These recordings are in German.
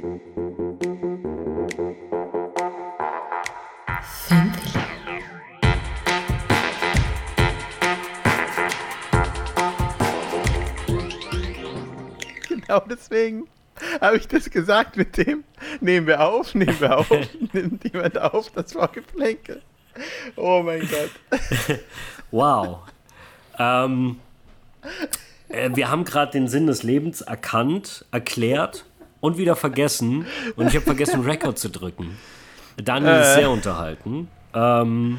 Genau deswegen habe ich das gesagt mit dem, nehmen wir auf, nehmen wir auf, nimmt jemand auf, das war Geplänkel. Oh mein Gott. Wow. Ähm, äh, wir haben gerade den Sinn des Lebens erkannt, erklärt und wieder vergessen. Und ich habe vergessen, Record zu drücken. Daniel ist Äh. sehr unterhalten. Ähm,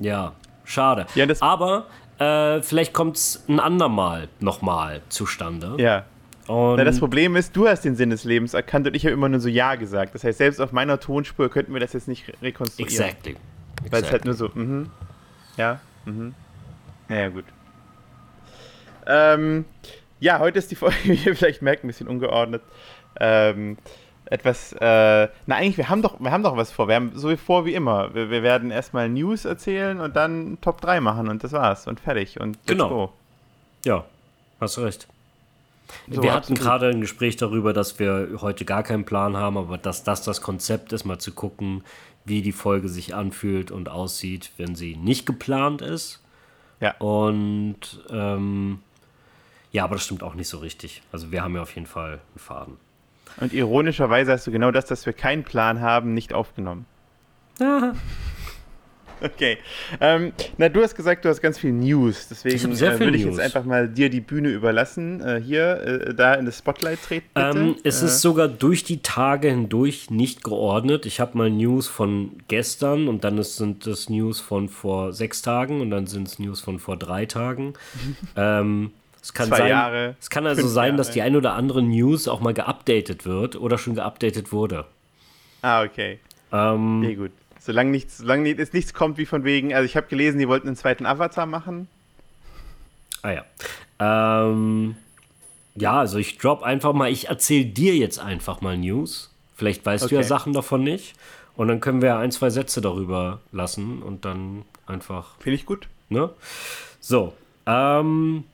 ja, schade. Ja, Aber äh, vielleicht kommt es ein andermal nochmal zustande. Ja. Und Na, das Problem ist, du hast den Sinn des Lebens erkannt und ich habe immer nur so Ja gesagt. Das heißt, selbst auf meiner Tonspur könnten wir das jetzt nicht re- rekonstruieren. exactly. Weil es halt exactly. nur so, mhm. Ja, mhm. Naja, gut. Ähm, ja, heute ist die Folge, wie ihr vielleicht merkt, ein bisschen ungeordnet. Ähm, etwas, äh, na eigentlich, wir haben doch, wir haben doch was vor. Wir haben so wie vor wie immer. Wir, wir werden erstmal News erzählen und dann Top 3 machen und das war's und fertig und Genau. go. Ja, hast recht. So, wir hatten gerade ein Gespräch darüber, dass wir heute gar keinen Plan haben, aber dass das das Konzept ist, mal zu gucken, wie die Folge sich anfühlt und aussieht, wenn sie nicht geplant ist. Ja. Und ähm, ja, aber das stimmt auch nicht so richtig. Also wir haben ja auf jeden Fall einen Faden. Und ironischerweise hast du genau das, dass wir keinen Plan haben, nicht aufgenommen. Okay. Ähm, na, du hast gesagt, du hast ganz viel News. Deswegen Ich äh, würde ich News. jetzt einfach mal dir die Bühne überlassen. Äh, hier, äh, da in das Spotlight treten. Bitte. Ähm, es äh, ist sogar durch die Tage hindurch nicht geordnet. Ich habe mal News von gestern und dann ist, sind es News von vor sechs Tagen und dann sind es News von vor drei Tagen. ähm, es kann Zwei sein, Jahre, es kann also sein, Jahre. dass die ein oder andere News auch mal geupdatet wird oder schon geupdatet wurde. Ah, okay. Ähm, Okay, gut. Solange, nichts, solange es nichts kommt wie von wegen, also ich habe gelesen, die wollten einen zweiten Avatar machen. Ah ja. Ähm, ja, also ich drop einfach mal, ich erzähle dir jetzt einfach mal News. Vielleicht weißt du ja Okay. Sachen davon nicht. Und dann können wir ein, zwei Sätze darüber lassen und dann einfach, Finde ich gut. ne? So, ähm,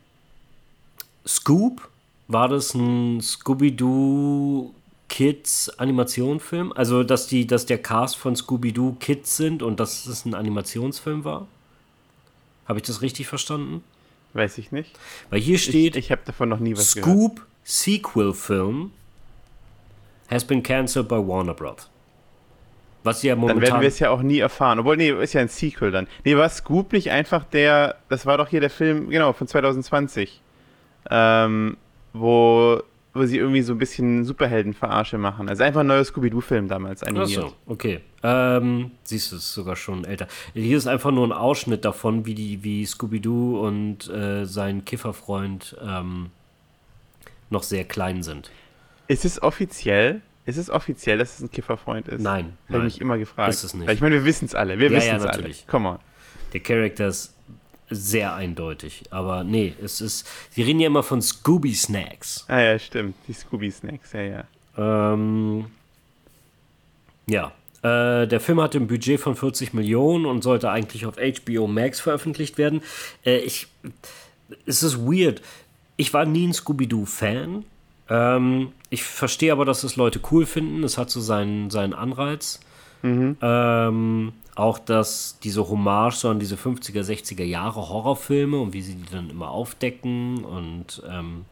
Scoop, war das ein Scooby-Doo Kids Animationsfilm? Also, dass die, dass der Cast von Scooby-Doo Kids sind und dass es ein Animationsfilm war? Habe ich das richtig verstanden? Weiß ich nicht. Weil hier steht, Ich, ich habe davon noch nie was gehört. Scoop Sequel Film has been cancelled by Warner Bros. Was ja Dann werden momentan. wir es ja auch nie erfahren. Obwohl, nee, ist ja ein Sequel dann. Nee, war Scoop nicht einfach der, das war doch hier der Film, genau, von 2020. Ähm, wo, wo sie irgendwie so ein bisschen Superhelden-Verarsche machen. Also einfach ein neuer Scooby-Doo-Film damals animiert. Achso, okay. Ähm, siehst du, es ist sogar schon älter. Hier ist einfach nur ein Ausschnitt davon, wie die, wie Scooby-Doo und äh, sein Kifferfreund ähm, noch sehr klein sind. Ist es offiziell? Ist es offiziell, dass es ein Kifferfreund ist? Nein, Habe ich mich immer gefragt. Ist es nicht. Weil ich meine, wir wissen es alle. Wir Ja, wissen ja, es alle. natürlich. Come on. Der Charakter ist sehr eindeutig. Aber nee, es ist. Sie reden ja immer von Scooby Snacks. Ah ja, stimmt. Die Scooby-Snacks, ja, ja. Ähm, ja. Äh, der Film hatte ein Budget von 40 Millionen und sollte eigentlich auf HBO Max veröffentlicht werden. Äh, ich, es ist weird. Ich war nie ein Scooby-Doo-Fan. Ähm, ich verstehe aber, dass es Leute cool finden. Es hat so seinen, seinen Anreiz. Ähm, auch, dass diese Hommage so an diese 50er, 60er Jahre Horrorfilme und wie sie die dann immer aufdecken und ähm,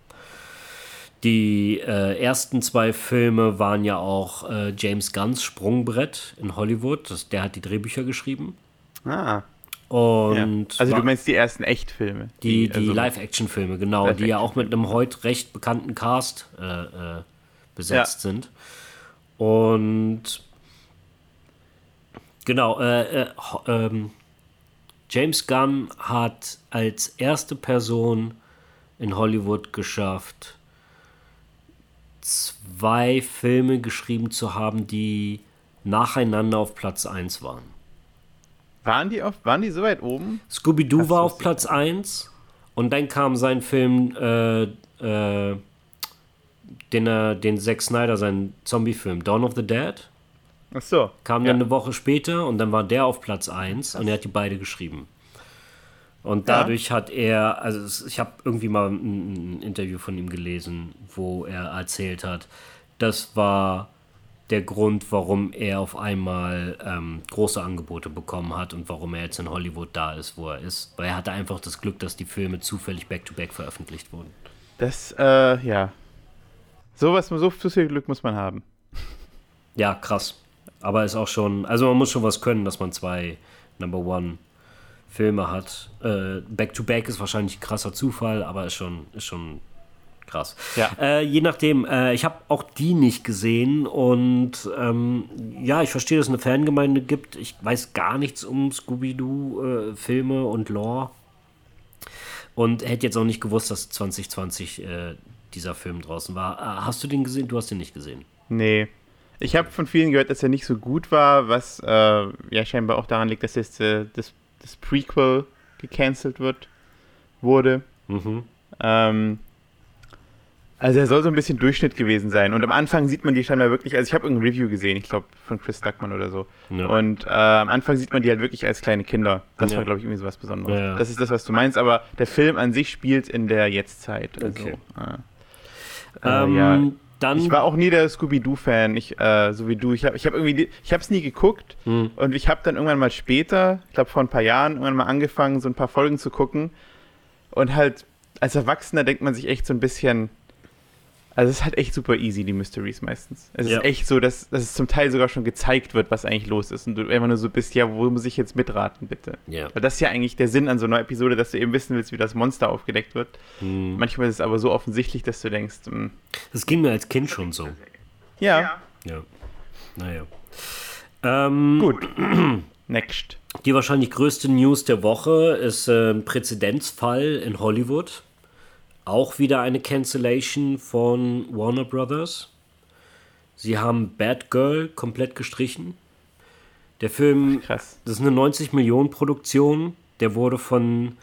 die äh, ersten zwei Filme waren ja auch äh, James Gunns Sprungbrett in Hollywood. Das, der hat die Drehbücher geschrieben. Ah, ja. Und Also war- du meinst die ersten Echtfilme? die, die also- Live-Action-Filme, genau, die ja auch mit einem heute recht bekannten Cast äh, äh, besetzt sind. Und genau, äh, äh, ähm, James Gunn hat als erste Person in Hollywood geschafft, zwei Filme geschrieben zu haben, die nacheinander auf Platz 1 waren. Waren die, auf, waren die so weit oben? Scooby-Doo war auf Platz 1 und dann kam sein Film, äh, äh, den, er, den Zack Snyder, sein Zombie-Film, Dawn of the Dead, Ach so. kam ja. dann eine Woche später und dann war der auf Platz 1 und er hat die beide geschrieben. Und Ja. dadurch hat er, also ich habe irgendwie mal ein, ein Interview von ihm gelesen, wo er erzählt hat, das war der Grund, warum er auf einmal ähm, große Angebote bekommen hat und warum er jetzt in Hollywood da ist, wo er ist. Weil er hatte einfach das Glück, dass die Filme zufällig back-to-back -back veröffentlicht wurden. Das, äh, ja. Sowas, so viel Glück muss man haben. Ja, krass. Aber ist auch schon, also man muss schon was können, dass man zwei Number One Filme hat. Äh, Back to Back ist wahrscheinlich ein krasser Zufall, aber ist schon, ist schon krass. Ja. Äh, je nachdem, äh, ich habe auch die nicht gesehen und ähm, ja, ich verstehe, dass es eine Fangemeinde gibt. Ich weiß gar nichts um Scooby-Doo-Filme äh, und Lore. Und hätte jetzt auch nicht gewusst, dass 2020 äh, dieser Film draußen war. Äh, hast du den gesehen? Du hast den nicht gesehen. Nee. Ich habe von vielen gehört, dass er nicht so gut war, was äh, ja scheinbar auch daran liegt, dass jetzt äh, das, das Prequel gecancelt wird, wurde. Mhm. Ähm, also er soll so ein bisschen Durchschnitt gewesen sein. Und am Anfang sieht man die scheinbar wirklich, also ich habe irgendein Review gesehen, ich glaube von Chris Duckman oder so. Ja. Und äh, am Anfang sieht man die halt wirklich als kleine Kinder. Das Ja. war, glaube ich, irgendwie so was Besonderes. Ja. Das ist das, was du meinst, aber der Film an sich spielt in der Jetztzeit. Also, Okay. äh, äh, Ähm, ja. Dann. Ich war auch nie der Scooby-Doo-Fan, ich, äh, so wie du. Ich habe ich hab irgendwie, ich habe es nie geguckt Hm. und ich habe dann irgendwann mal später, ich glaube vor ein paar Jahren, irgendwann mal angefangen, so ein paar Folgen zu gucken. Und halt als Erwachsener denkt man sich echt so ein bisschen, also es ist halt echt super easy, die Mysteries meistens. Es Ja. ist echt so, dass, dass es zum Teil sogar schon gezeigt wird, was eigentlich los ist. Und du einfach nur so bist, ja, wo muss ich jetzt mitraten, bitte? ja. Weil das ist ja eigentlich der Sinn an so einer Episode, dass du eben wissen willst, wie das Monster aufgedeckt wird. Hm. Manchmal ist es aber so offensichtlich, dass du denkst, hm, Das ging mir als Kind schon so. ja, Ja. Naja. Ähm, gut. Next. Die wahrscheinlich größte News der Woche ist äh, ein Präzedenzfall in Hollywood. Auch wieder eine Cancellation von Warner Brothers. Sie haben Batgirl komplett gestrichen. Der Film, Krass. das ist eine 90 Millionen Produktion. Der wurde von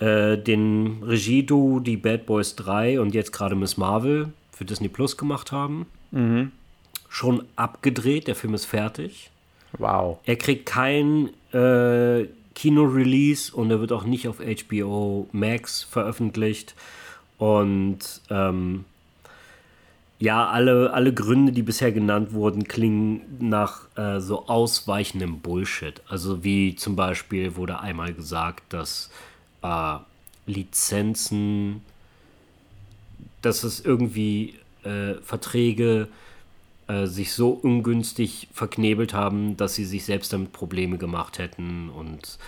äh, den Regieduo, die Bad Boys 3 und jetzt gerade Miss Marvel für Disney Plus gemacht haben. Mhm. Schon abgedreht. Der Film ist fertig. Wow. Er kriegt kein äh, Kino-Release und er wird auch nicht auf HBO Max veröffentlicht. Und ähm, ja, alle, alle Gründe, die bisher genannt wurden, klingen nach äh, so ausweichendem Bullshit. Also wie zum Beispiel wurde einmal gesagt, dass äh, Lizenzen, dass es irgendwie äh, Verträge äh, sich so ungünstig verknebelt haben, dass sie sich selbst damit Probleme gemacht hätten. Und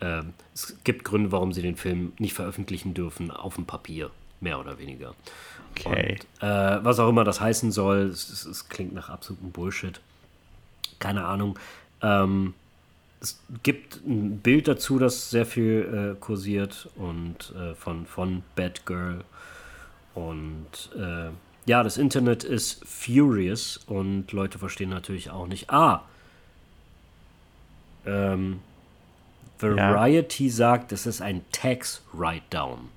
äh, es gibt Gründe, warum sie den Film nicht veröffentlichen dürfen, auf dem Papier, mehr oder weniger. Okay. Und, äh, was auch immer das heißen soll, es, es, es klingt nach absolutem Bullshit. Keine Ahnung. Ähm, es gibt ein Bild dazu, das sehr viel äh, kursiert und äh, von, von Batgirl. Und äh, ja, das Internet ist furious und Leute verstehen natürlich auch nicht. Ah! Ähm, Variety sagt, es ist ein Tax-Write-Down.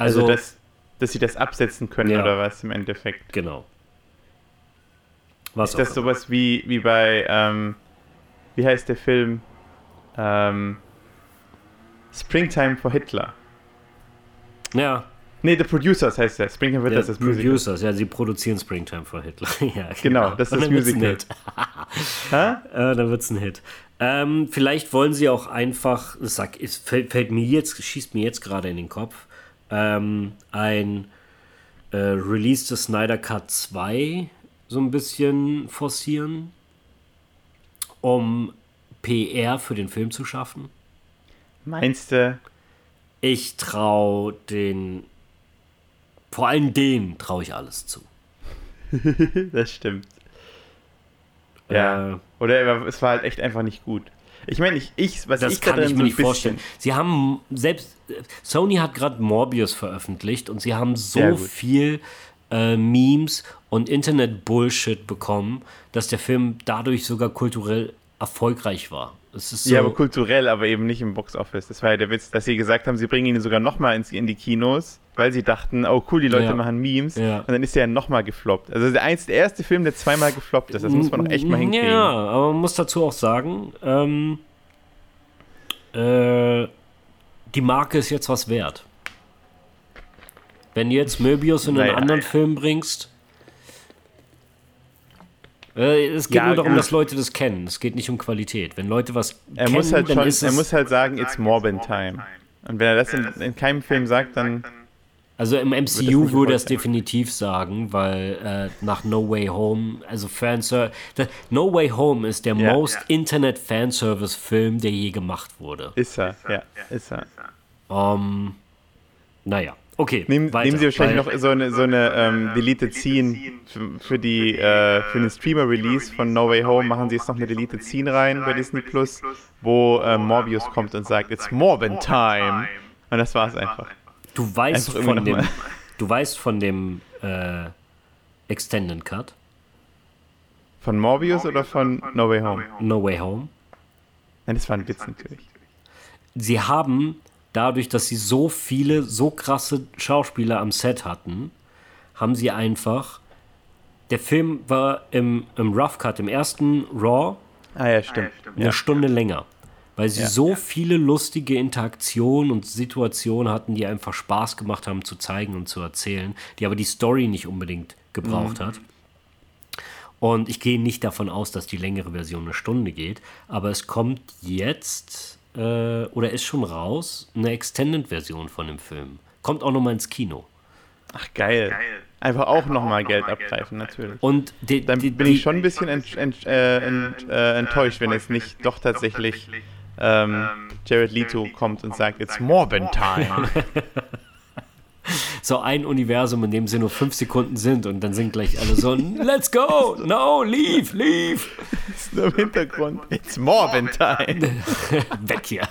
Also, Also, dass, dass sie das absetzen können Ja. oder was im Endeffekt. genau. Was Ist das sowas wie, wie bei, ähm, wie heißt der Film? Ähm, Springtime for Hitler. Ja, Nee, The Producers heißt der. Springtime for Hitler der ist das Musical. Producers, ja, sie produzieren Springtime for Hitler. ja, Genau, das ist das dann wird's ein Musical. Hit. Äh, dann wird es ein Hit. Ähm, vielleicht wollen sie auch einfach, es, sag, es fällt, fällt mir jetzt, schießt mir jetzt gerade in den Kopf, ähm, ein äh, Release des Snyder Cut 2 so ein bisschen forcieren, um PR für den Film zu schaffen. Meinst du? Ich traue den, vor allem denen traue ich alles zu. Das stimmt. Ja. Äh, Oder er- es war halt echt einfach nicht gut. Ich meine, ich, ich, was Das ich da kann ich drin mir so nicht vorstellen. Sie haben selbst Sony hat gerade Morbius veröffentlicht und sie haben so viel äh, Memes und Internet-Bullshit bekommen, dass der Film dadurch sogar kulturell erfolgreich war. Es ist so, Ja, aber kulturell, aber eben nicht im Boxoffice. Das war ja der Witz, dass sie gesagt haben, sie bringen ihn sogar nochmal in die Kinos, weil sie dachten, oh cool, die Leute Ja. machen Memes. Ja. Und dann ist er ja nochmal gefloppt. Also der, einz, der erste Film, der zweimal gefloppt ist. Das muss man doch echt mal hinkriegen. Ja, aber man muss dazu auch sagen, ähm, äh, die Marke ist jetzt was wert. Wenn du jetzt Möbius in einen Naja. anderen Film bringst. Äh, es geht Ja, nur darum, gut. dass Leute das kennen. Es geht nicht um Qualität. Wenn Leute was Er kennen, muss halt dann schon, ist er es. muss halt sagen, it's Morbin time. Und wenn er das in, in keinem Film sagt, dann Also im MCU würde er es definitiv sagen, weil äh, nach No Way Home, also Fanservice, No Way Home ist der Ja. most Internet Fanservice Film, der je gemacht wurde. ist er. Ja, ist er. Ähm, naja, okay. Nehmen, weiter, nehmen Sie wahrscheinlich noch so eine, so eine ähm, Deleted Scene für, für, die, äh, für den Streamer-Release von No Way Home. Machen Sie jetzt noch eine Deleted Scene rein bei Disney Plus, wo äh, Morbius kommt und sagt, it's Morbin time. Und das war's einfach. Du weißt Einfach von dem, du weißt von dem äh, Extended Cut, Von Morbius oder von No Way Home? No Way Home. Nein, das war ein Witz natürlich. Sie haben dadurch, dass sie so viele, so krasse Schauspieler am Set hatten, haben sie einfach. Der Film war im, im Rough Cut, im ersten Raw, Ah ja, stimmt. eine Ja. Stunde länger. Weil sie Ja. so viele lustige Interaktionen und Situationen hatten, die einfach Spaß gemacht haben zu zeigen und zu erzählen, die aber die Story nicht unbedingt gebraucht Mhm. hat. Und ich gehe nicht davon aus, dass die längere Version eine Stunde geht, aber es kommt jetzt äh, oder ist schon raus eine Extended-Version von dem Film. Kommt auch nochmal ins Kino. Ach, geil. Einfach auch nochmal Geld abgreifen, natürlich. Und die, Dann die, bin die, ich schon ein bisschen ent, ent, äh, ent, äh, enttäuscht, wenn jetzt nicht doch tatsächlich ähm, Jared Leto kommt und sagt, it's Morbin time. so ein Universum, in dem sie nur fünf Sekunden sind und dann sind gleich alle so, let's go, no, leave, leave. ist nur im Hintergrund. It's Morbin time. Weg hier.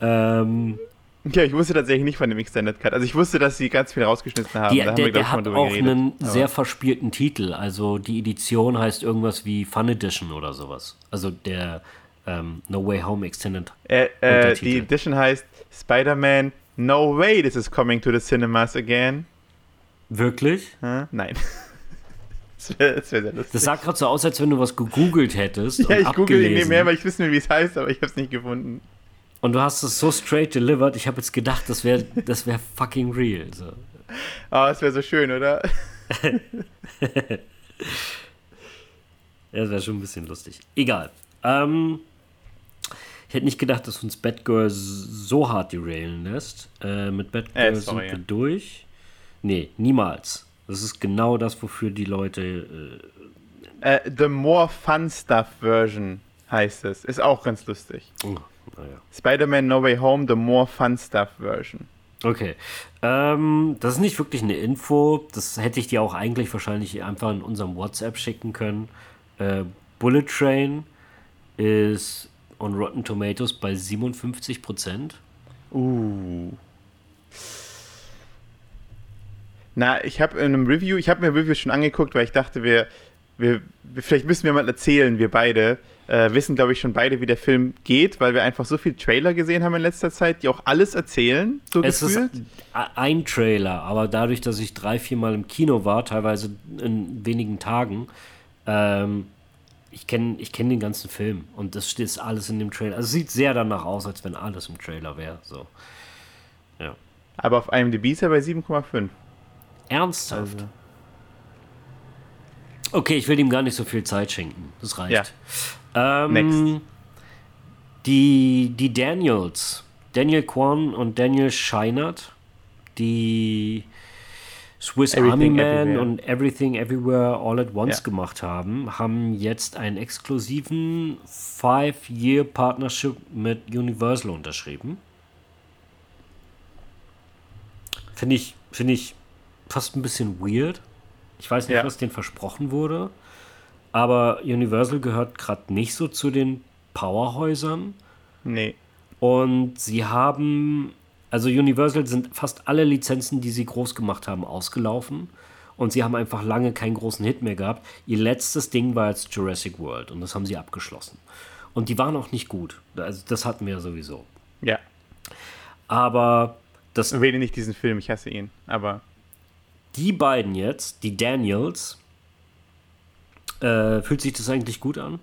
ähm, Ja, ich wusste tatsächlich nicht von dem Extended Cut. Also ich wusste, dass sie ganz viel rausgeschnitten haben. die, da haben der wir, glaub der ich, hat auch geredet. einen Aber- sehr verspielten Titel. Also die Edition heißt irgendwas wie Fun Edition oder sowas. Also der ähm, No Way Home Extended. Äh, äh, die Edition heißt Spider-Man No Way This is Coming to the Cinemas Again. Wirklich? Hä? Nein. das wäre wär sehr lustig. Das sah gerade so aus, als wenn du was gegoogelt hättest ja, ich google nebenher, weil ich wissen will, wie es heißt, aber ich habe es nicht gefunden. Und du hast es so straight delivered. Ich habe jetzt gedacht, das wäre das wär fucking real. So. Aber es wäre so schön, oder? Ja, das wäre schon ein bisschen lustig. Egal. Ähm, ich hätte nicht gedacht, dass uns Batgirl so hart derailen lässt. Äh, mit Batgirl Äh, sind wir durch. Nee, niemals. Das ist genau das, wofür die Leute. Äh, The More Fun Stuff Version heißt es. Ist auch ganz lustig. Äh, naja. Spider-Man No Way Home, The More Fun Stuff Version. Okay. Ähm, das ist nicht wirklich eine Info. Das hätte ich dir auch eigentlich wahrscheinlich einfach in unserem WhatsApp schicken können. Äh, Bullet Train ist on Rotten Tomatoes bei 57 Prozent. Uh. Na, ich habe in einem Review, ich habe mir Reviews schon angeguckt, weil ich dachte, wir, wir, vielleicht müssen wir mal erzählen, wir beide. Äh, wissen, glaube ich, schon beide, wie der Film geht, weil wir einfach so viel Trailer gesehen haben in letzter Zeit, die auch alles erzählen, so Es ist gefühlt. ein Trailer, aber dadurch, dass ich drei, vier Mal im Kino war, teilweise in wenigen Tagen, ähm, ich kenne ich kenn den ganzen Film und das steht ist alles in dem Trailer. Also es sieht sehr danach aus, als wenn alles im Trailer wäre. So. Ja. Aber auf IMDb ist er bei 7,5. Ernsthaft? Also, Okay, ich will ihm gar nicht so viel Zeit schenken. Das reicht. Ja. Ähm, Next. Die, die Daniels, Daniel Kwan und Daniel Scheinert, die Swiss Everything Army Man Everywhere. und Everything Everywhere All at Once Ja. gemacht haben, haben jetzt einen exklusiven Five-Year-Partnership mit Universal unterschrieben. Finde ich, finde ich fast ein bisschen weird. Ich weiß nicht, Ja. was denen versprochen wurde. Aber Universal gehört gerade nicht so zu den Powerhäusern. nee. Und sie haben, also Universal sind fast alle Lizenzen, die sie groß gemacht haben, ausgelaufen. Und sie haben einfach lange keinen großen Hit mehr gehabt. Ihr letztes Ding war jetzt Jurassic World und das haben sie abgeschlossen. Und die waren auch nicht gut. Also das hatten wir ja sowieso. Ja. Aber das, Ich wähle nicht diesen Film, ich hasse ihn. Aber die beiden jetzt, die Daniels, äh, fühlt sich das eigentlich gut an?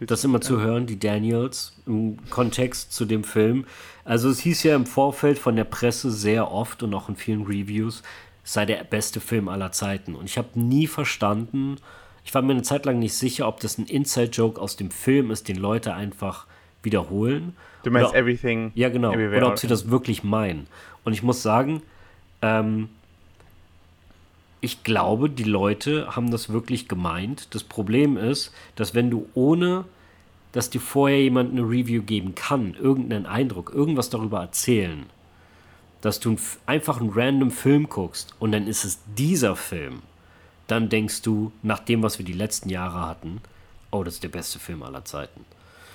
das immer zu hören, die Daniels, im Kontext zu dem Film. Also es hieß ja im Vorfeld von der Presse sehr oft und auch in vielen Reviews, es sei der beste Film aller Zeiten. Und ich habe nie verstanden, ich war mir eine Zeit lang nicht sicher, ob das ein Inside-Joke aus dem Film ist, den Leute einfach wiederholen. Du meinst oder, Everything? Ja, genau. Oder ob sie das wirklich meinen. Und ich muss sagen, ähm, ich glaube, die Leute haben das wirklich gemeint. Das Problem ist, dass wenn du ohne, dass dir vorher jemand eine Review geben kann, irgendeinen Eindruck, irgendwas darüber erzählen, dass du einfach einen random Film guckst und dann ist es dieser Film, dann denkst du, nach dem, was wir die letzten Jahre hatten, oh, das ist der beste Film aller Zeiten.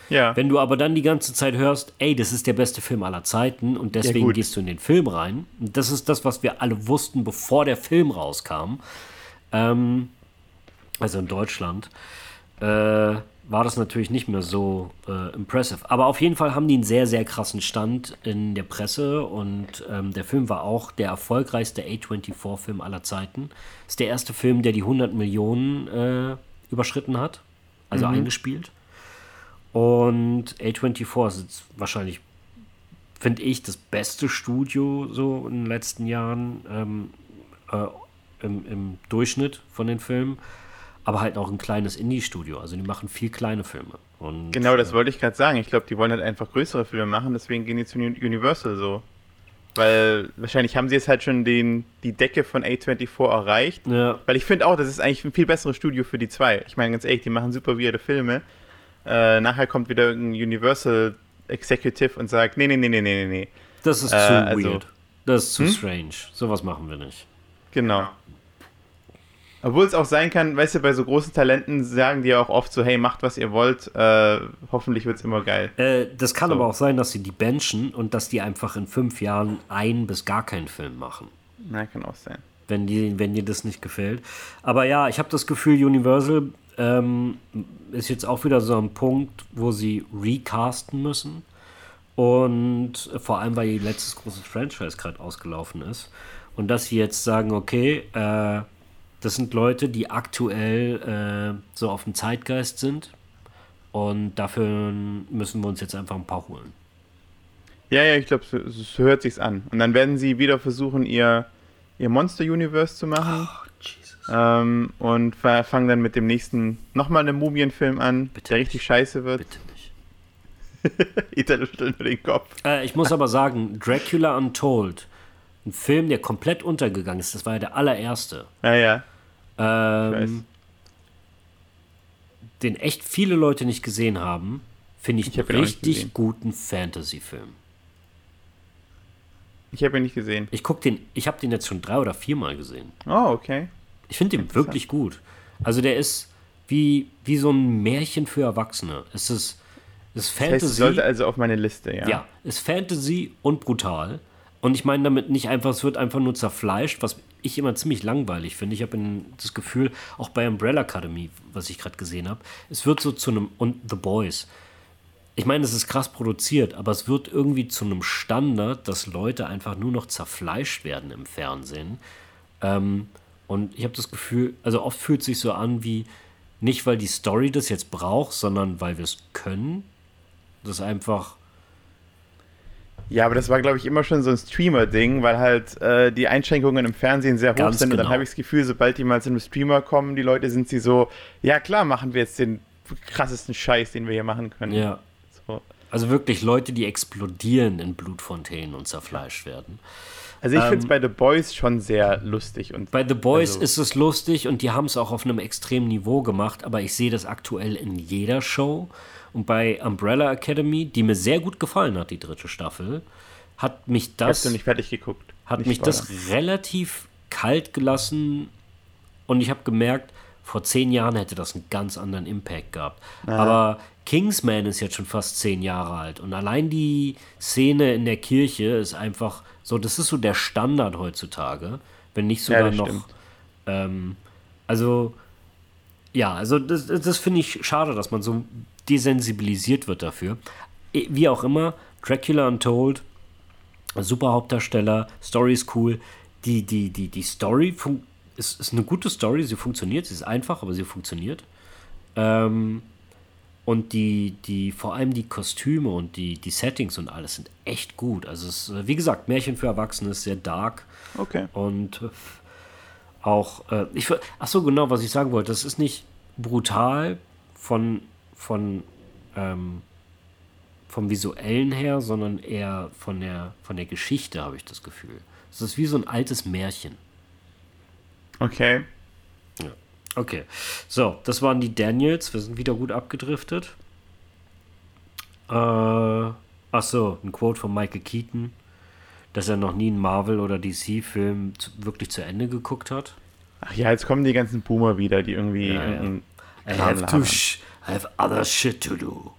Ja. Wenn du aber dann die ganze Zeit hörst, ey, das ist der beste Film aller Zeiten und deswegen ja, gehst du in den Film rein. Und das ist das, was wir alle wussten, bevor der Film rauskam. Ähm, also in Deutschland. Äh, war das natürlich nicht mehr so äh, impressive. Aber auf jeden Fall haben die einen sehr, sehr krassen Stand in der Presse und ähm, der Film war auch der erfolgreichste A24-Film aller Zeiten. Ist der erste Film, der die 100 Millionen äh, überschritten hat, also mhm. eingespielt. Und A24 ist jetzt wahrscheinlich, finde ich, das beste Studio so in den letzten Jahren ähm, äh, im, im Durchschnitt von den Filmen aber halt auch ein kleines Indie-Studio. Also die machen viel kleine Filme. Und, genau, das äh, wollte ich gerade sagen. Ich glaube, die wollen halt einfach größere Filme machen, deswegen gehen die zu Universal so. Weil wahrscheinlich haben sie jetzt halt schon den, die Decke von A24 erreicht. Ja. Weil ich finde auch, das ist eigentlich ein viel besseres Studio für die zwei. Ich meine ganz ehrlich, die machen super weirde Filme. Äh, nachher kommt wieder irgendein Universal Executive und sagt, nee, nee, nee, nee, nee, nee. Das ist äh, zu also, weird. Das ist zu hm? strange. Sowas machen wir nicht. Genau. Obwohl es auch sein kann, weißt du, bei so großen Talenten sagen die auch oft so, hey, macht was ihr wollt, äh, hoffentlich wird es immer geil. Äh, das kann so. aber auch sein, dass sie die benchen und dass die einfach in fünf Jahren ein bis gar keinen Film machen. Na, kann auch sein. Wenn, die, wenn dir das nicht gefällt. Aber ja, ich habe das Gefühl, Universal ähm, ist jetzt auch wieder so ein Punkt, wo sie recasten müssen. Und vor allem, weil ihr letztes großes Franchise gerade ausgelaufen ist. Und dass sie jetzt sagen, okay, äh, das sind Leute, die aktuell äh, so auf dem Zeitgeist sind. Und dafür müssen wir uns jetzt einfach ein paar holen. Ja, ja, ich glaube, so, so, hört sich's an. Und dann werden sie wieder versuchen, ihr, ihr Monster Universe zu machen. Oh. Ähm, und fangen dann mit dem nächsten nochmal einen Mumienfilm an, Bitte der richtig nicht. scheiße wird. Bitte nicht. Italo stellt nur den Kopf. Äh, ich muss aber sagen, Dracula Untold, ein Film, der komplett untergegangen ist, das war ja der allererste. Ja, ja. Ähm, den echt viele Leute nicht gesehen haben, finde ich, ich einen richtig guten Fantasy-Film. Ich habe ihn nicht gesehen. Ich guck den, ich habe den jetzt schon drei oder viermal gesehen. Oh, okay. Ich finde den wirklich gut. Also der ist wie, wie so ein Märchen für Erwachsene. Es ist, es ist Fantasy. Das heißt, sollte also auf meine Liste, ja. Ja, ist Fantasy und brutal. Und ich meine damit nicht einfach, es wird einfach nur zerfleischt, was ich immer ziemlich langweilig finde. Ich habe das Gefühl, auch bei Umbrella Academy, was ich gerade gesehen habe, es wird so zu einem, und The Boys. Ich meine, es ist krass produziert, aber es wird irgendwie zu einem Standard, dass Leute einfach nur noch zerfleischt werden im Fernsehen. Ähm, und ich habe das Gefühl, also oft fühlt es sich so an wie, nicht weil die Story das jetzt braucht, sondern weil wir es können. Das einfach ja, aber das war, glaube ich, immer schon so ein Streamer-Ding, weil halt äh, die Einschränkungen im Fernsehen sehr hoch sind. Genau. Und dann genau. habe ich das Gefühl, sobald die mal zu einem Streamer kommen, die Leute sind sie so, ja klar, machen wir jetzt den krassesten Scheiß, den wir hier machen können. Ja. So. Also wirklich Leute, die explodieren in Blutfontänen und zerfleischt werden. Also ich ähm, finde es bei The Boys schon sehr lustig. Und bei The Boys also ist es lustig und die haben es auch auf einem extremen Niveau gemacht, aber ich sehe das aktuell in jeder Show. Und bei Umbrella Academy, die mir sehr gut gefallen hat, die dritte Staffel, hat mich das. Hast du nicht fertig geguckt? Hat nicht mich das relativ kalt gelassen und ich habe gemerkt, vor zehn Jahren hätte das einen ganz anderen Impact gehabt. Aha. Aber Kingsman ist jetzt schon fast zehn Jahre alt und allein die Szene in der Kirche ist einfach so, das ist so der Standard heutzutage, wenn nicht sogar ja, noch. Ähm, also, ja, also das, das finde ich schade, dass man so desensibilisiert wird dafür. Wie auch immer, Dracula Untold, super Hauptdarsteller, Story ist cool. Die, die, die, die Story ist, ist eine gute Story, sie funktioniert, sie ist einfach, aber sie funktioniert. Ähm, Und die, die, vor allem die Kostüme und die, die Settings und alles sind echt gut. Also es ist, wie gesagt, Märchen für Erwachsene ist sehr dark. Okay. Und äh, auch, äh, ich, ach so, genau, was ich sagen wollte, das ist nicht brutal von, von, ähm, vom visuellen her, sondern eher von der, von der Geschichte, habe ich das Gefühl. Es ist wie so ein altes Märchen. Okay. Okay. So, das waren die Daniels. Wir sind wieder gut abgedriftet. Äh, ach so, ein Quote von Michael Keaton, dass er noch nie einen Marvel- oder DC-Film wirklich zu Ende geguckt hat. Ach ja, jetzt kommen die ganzen Boomer wieder, die irgendwie. Ja, ja. I have, to I have other shit to do.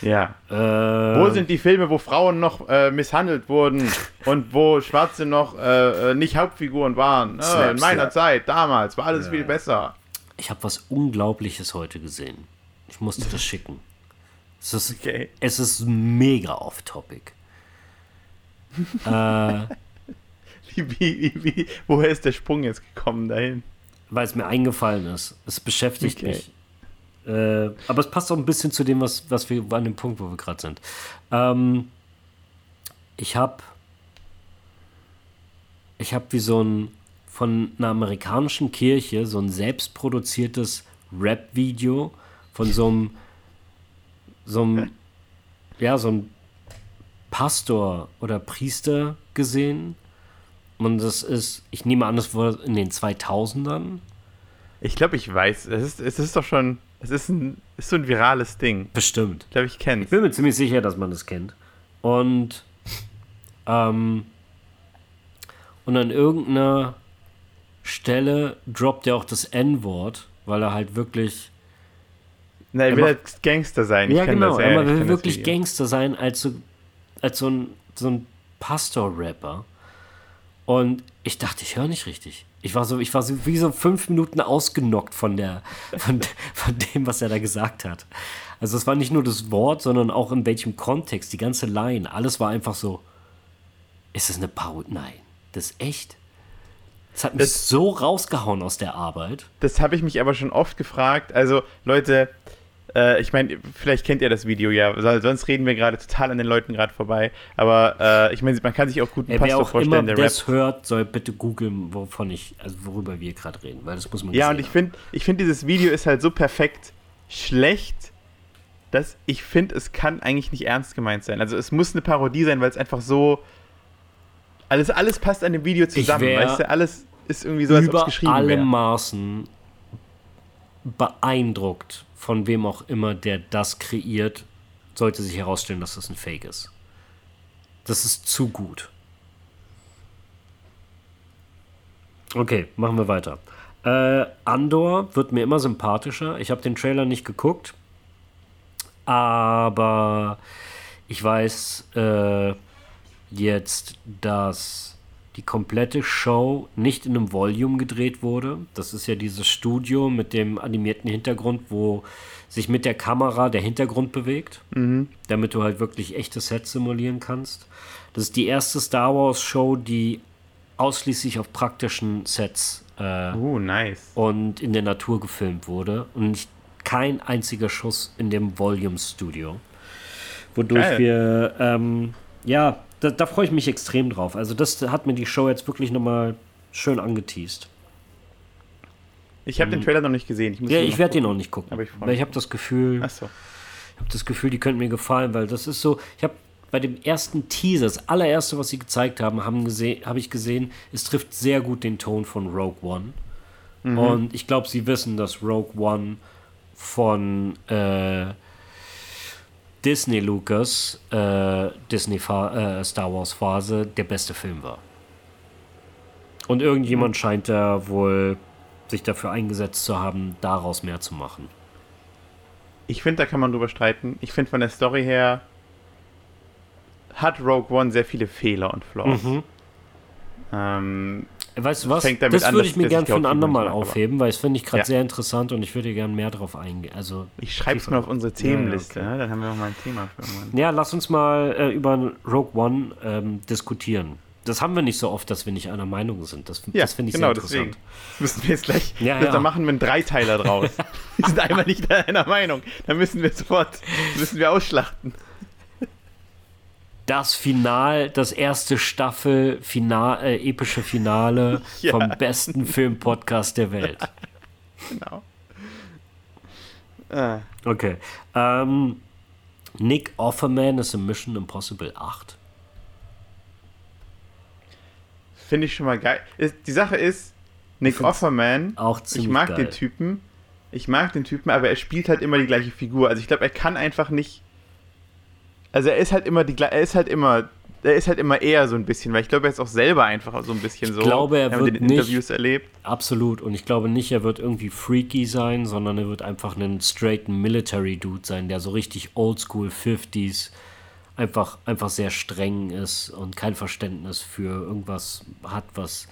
Ja. Äh, Wo sind die Filme, wo Frauen noch äh, misshandelt wurden und wo Schwarze noch äh, äh, nicht Hauptfiguren waren? Äh, in meiner Zeit, damals, war alles Ja, viel besser. Ich habe was Unglaubliches heute gesehen. Ich musste das schicken. Es ist, Okay. es ist mega off-topic. äh, Wie, wie, wie, woher ist der Sprung jetzt gekommen dahin? weil es mir eingefallen ist. Es beschäftigt Okay. mich. Äh, aber es passt auch ein bisschen zu dem, was, was wir an dem Punkt, wo wir gerade sind. Ähm, ich habe ich habe wie so ein von einer amerikanischen Kirche so ein selbstproduziertes Rap-Video von so einem so einem ja so einem Pastor oder Priester gesehen und das ist ich nehme an das war in den 2000ern Ich glaube, ich weiß. Es ist, es ist doch schon. Es ist, ein, ist so ein virales Ding. bestimmt Ich glaube, ich kenne Ich bin mir ziemlich sicher, dass man das kennt. Und, ähm, und an irgendeiner Stelle droppt er auch das N-Wort, weil er halt wirklich. Na, er Er will macht- halt Gangster sein. Ich ja, genau. Das, er will wirklich. Gangster sein als so, als so ein, so ein Pastor-Rapper. Und ich dachte, ich höre nicht richtig. Ich war so, ich war so wie so fünf Minuten ausgenockt von der, von, von dem, was er da gesagt hat. Also es war nicht nur das Wort, sondern auch in welchem Kontext, die ganze Line. Alles war einfach so. Ist das eine Parodie? Nein, das ist echt. Das hat mich Das- so rausgehauen aus der Arbeit. Das habe ich mich aber schon oft gefragt. Also, Leute, äh, ich meine, vielleicht kennt ihr das Video ja, sonst reden wir gerade total an den Leuten gerade vorbei. Aber äh, ich meine, man kann sich auch gut einen Pastor auch immer vorstellen, der das rappt. hört, soll bitte googeln, wovon ich, also worüber wir gerade reden, weil das muss man Ja, und ich finde, ich finde, dieses Video ist halt so perfekt schlecht, dass ich finde, es kann eigentlich nicht ernst gemeint sein. Also, es muss eine Parodie sein, weil es einfach so. Alles, alles passt an dem Video zusammen, weißt du? Alles ist irgendwie so, als ob es über geschrieben alle wäre. Maßen beeindruckt, von wem auch immer, der das kreiert, sollte sich herausstellen, dass das ein Fake ist. Das ist zu gut. Okay, machen wir weiter. Äh, Andor wird mir immer sympathischer. Ich habe den Trailer nicht geguckt, aber ich weiß äh, jetzt, dass die komplette Show nicht in einem Volume gedreht wurde. Das ist ja dieses Studio mit dem animierten Hintergrund, wo sich mit der Kamera der Hintergrund bewegt, damit du halt wirklich echte Sets simulieren kannst. Das ist die erste Star Wars Show, die ausschließlich auf praktischen Sets äh, Oh, nice. und in der Natur gefilmt wurde und nicht kein einziger Schuss in dem Volume Studio. Wodurch Geil. wir, ähm, ja, da, da freue ich mich extrem drauf. Also das hat mir die Show jetzt wirklich nochmal schön angeteased. Ich habe den Trailer noch nicht gesehen. Ich, Ja, ihn ich werde den noch nicht gucken. Aber ich ich habe das Gefühl, Achso. ich habe das Gefühl, die könnten mir gefallen, weil das ist so, ich habe bei dem ersten Teaser, das allererste, was sie gezeigt haben, haben habe ich gesehen, es trifft sehr gut den Ton von Rogue One. Und ich glaube, sie wissen, dass Rogue One von äh, Disney Lucas, äh, Disney Fa äh, Star Wars Phase der beste Film war. Und irgendjemand scheint da wohl sich dafür eingesetzt zu haben, daraus mehr zu machen. Ich finde, da kann man drüber streiten. Ich finde, von der Story her hat Rogue One sehr viele Fehler und Flaws. Mhm. Ähm, Weißt du was? Fängt damit das an, würde ich mir dass gern ich für ein andermal aufheben, weil das finde ich gerade Ja. sehr interessant und ich würde gerne mehr darauf eingehen. Also, ich schreibe es mal auf unsere Themenliste. Ja, ja, ne? Dann haben wir auch mal ein Thema für irgendwann. ja, lass uns mal äh, über Rogue One ähm, diskutieren. das haben wir nicht so oft, dass wir nicht einer Meinung sind. Das, Ja, das finde ich genau, sehr interessant. deswegen. Das müssen wir jetzt gleich. Ja, da machen wir einen Dreiteiler draus. wir sind einmal nicht einer Meinung. Dann müssen wir sofort müssen wir ausschlachten. Das Final, das erste Staffel, Final, äh, epische Finale Ja. vom besten Filmpodcast der Welt. Genau. Ah, Okay. Ähm, Nick Offerman ist in Mission Impossible 8. Finde ich schon mal geil. Die Sache ist, Nick Offerman, Auch ich mag geil. den Typen. Ich mag den Typen, aber er spielt halt immer die gleiche Figur. Also ich glaube, er kann einfach nicht. Also er ist halt immer die er ist halt immer er ist halt immer eher so ein bisschen, weil ich glaube, er ist auch selber einfach so ein bisschen so. glaube, er wird den nicht- Interviews erlebt. Absolut. Und ich glaube nicht, er wird irgendwie freaky sein, sondern er wird einfach ein straighten Military-Dude sein, der so richtig oldschool 50s einfach, einfach sehr streng ist und kein Verständnis für irgendwas hat, was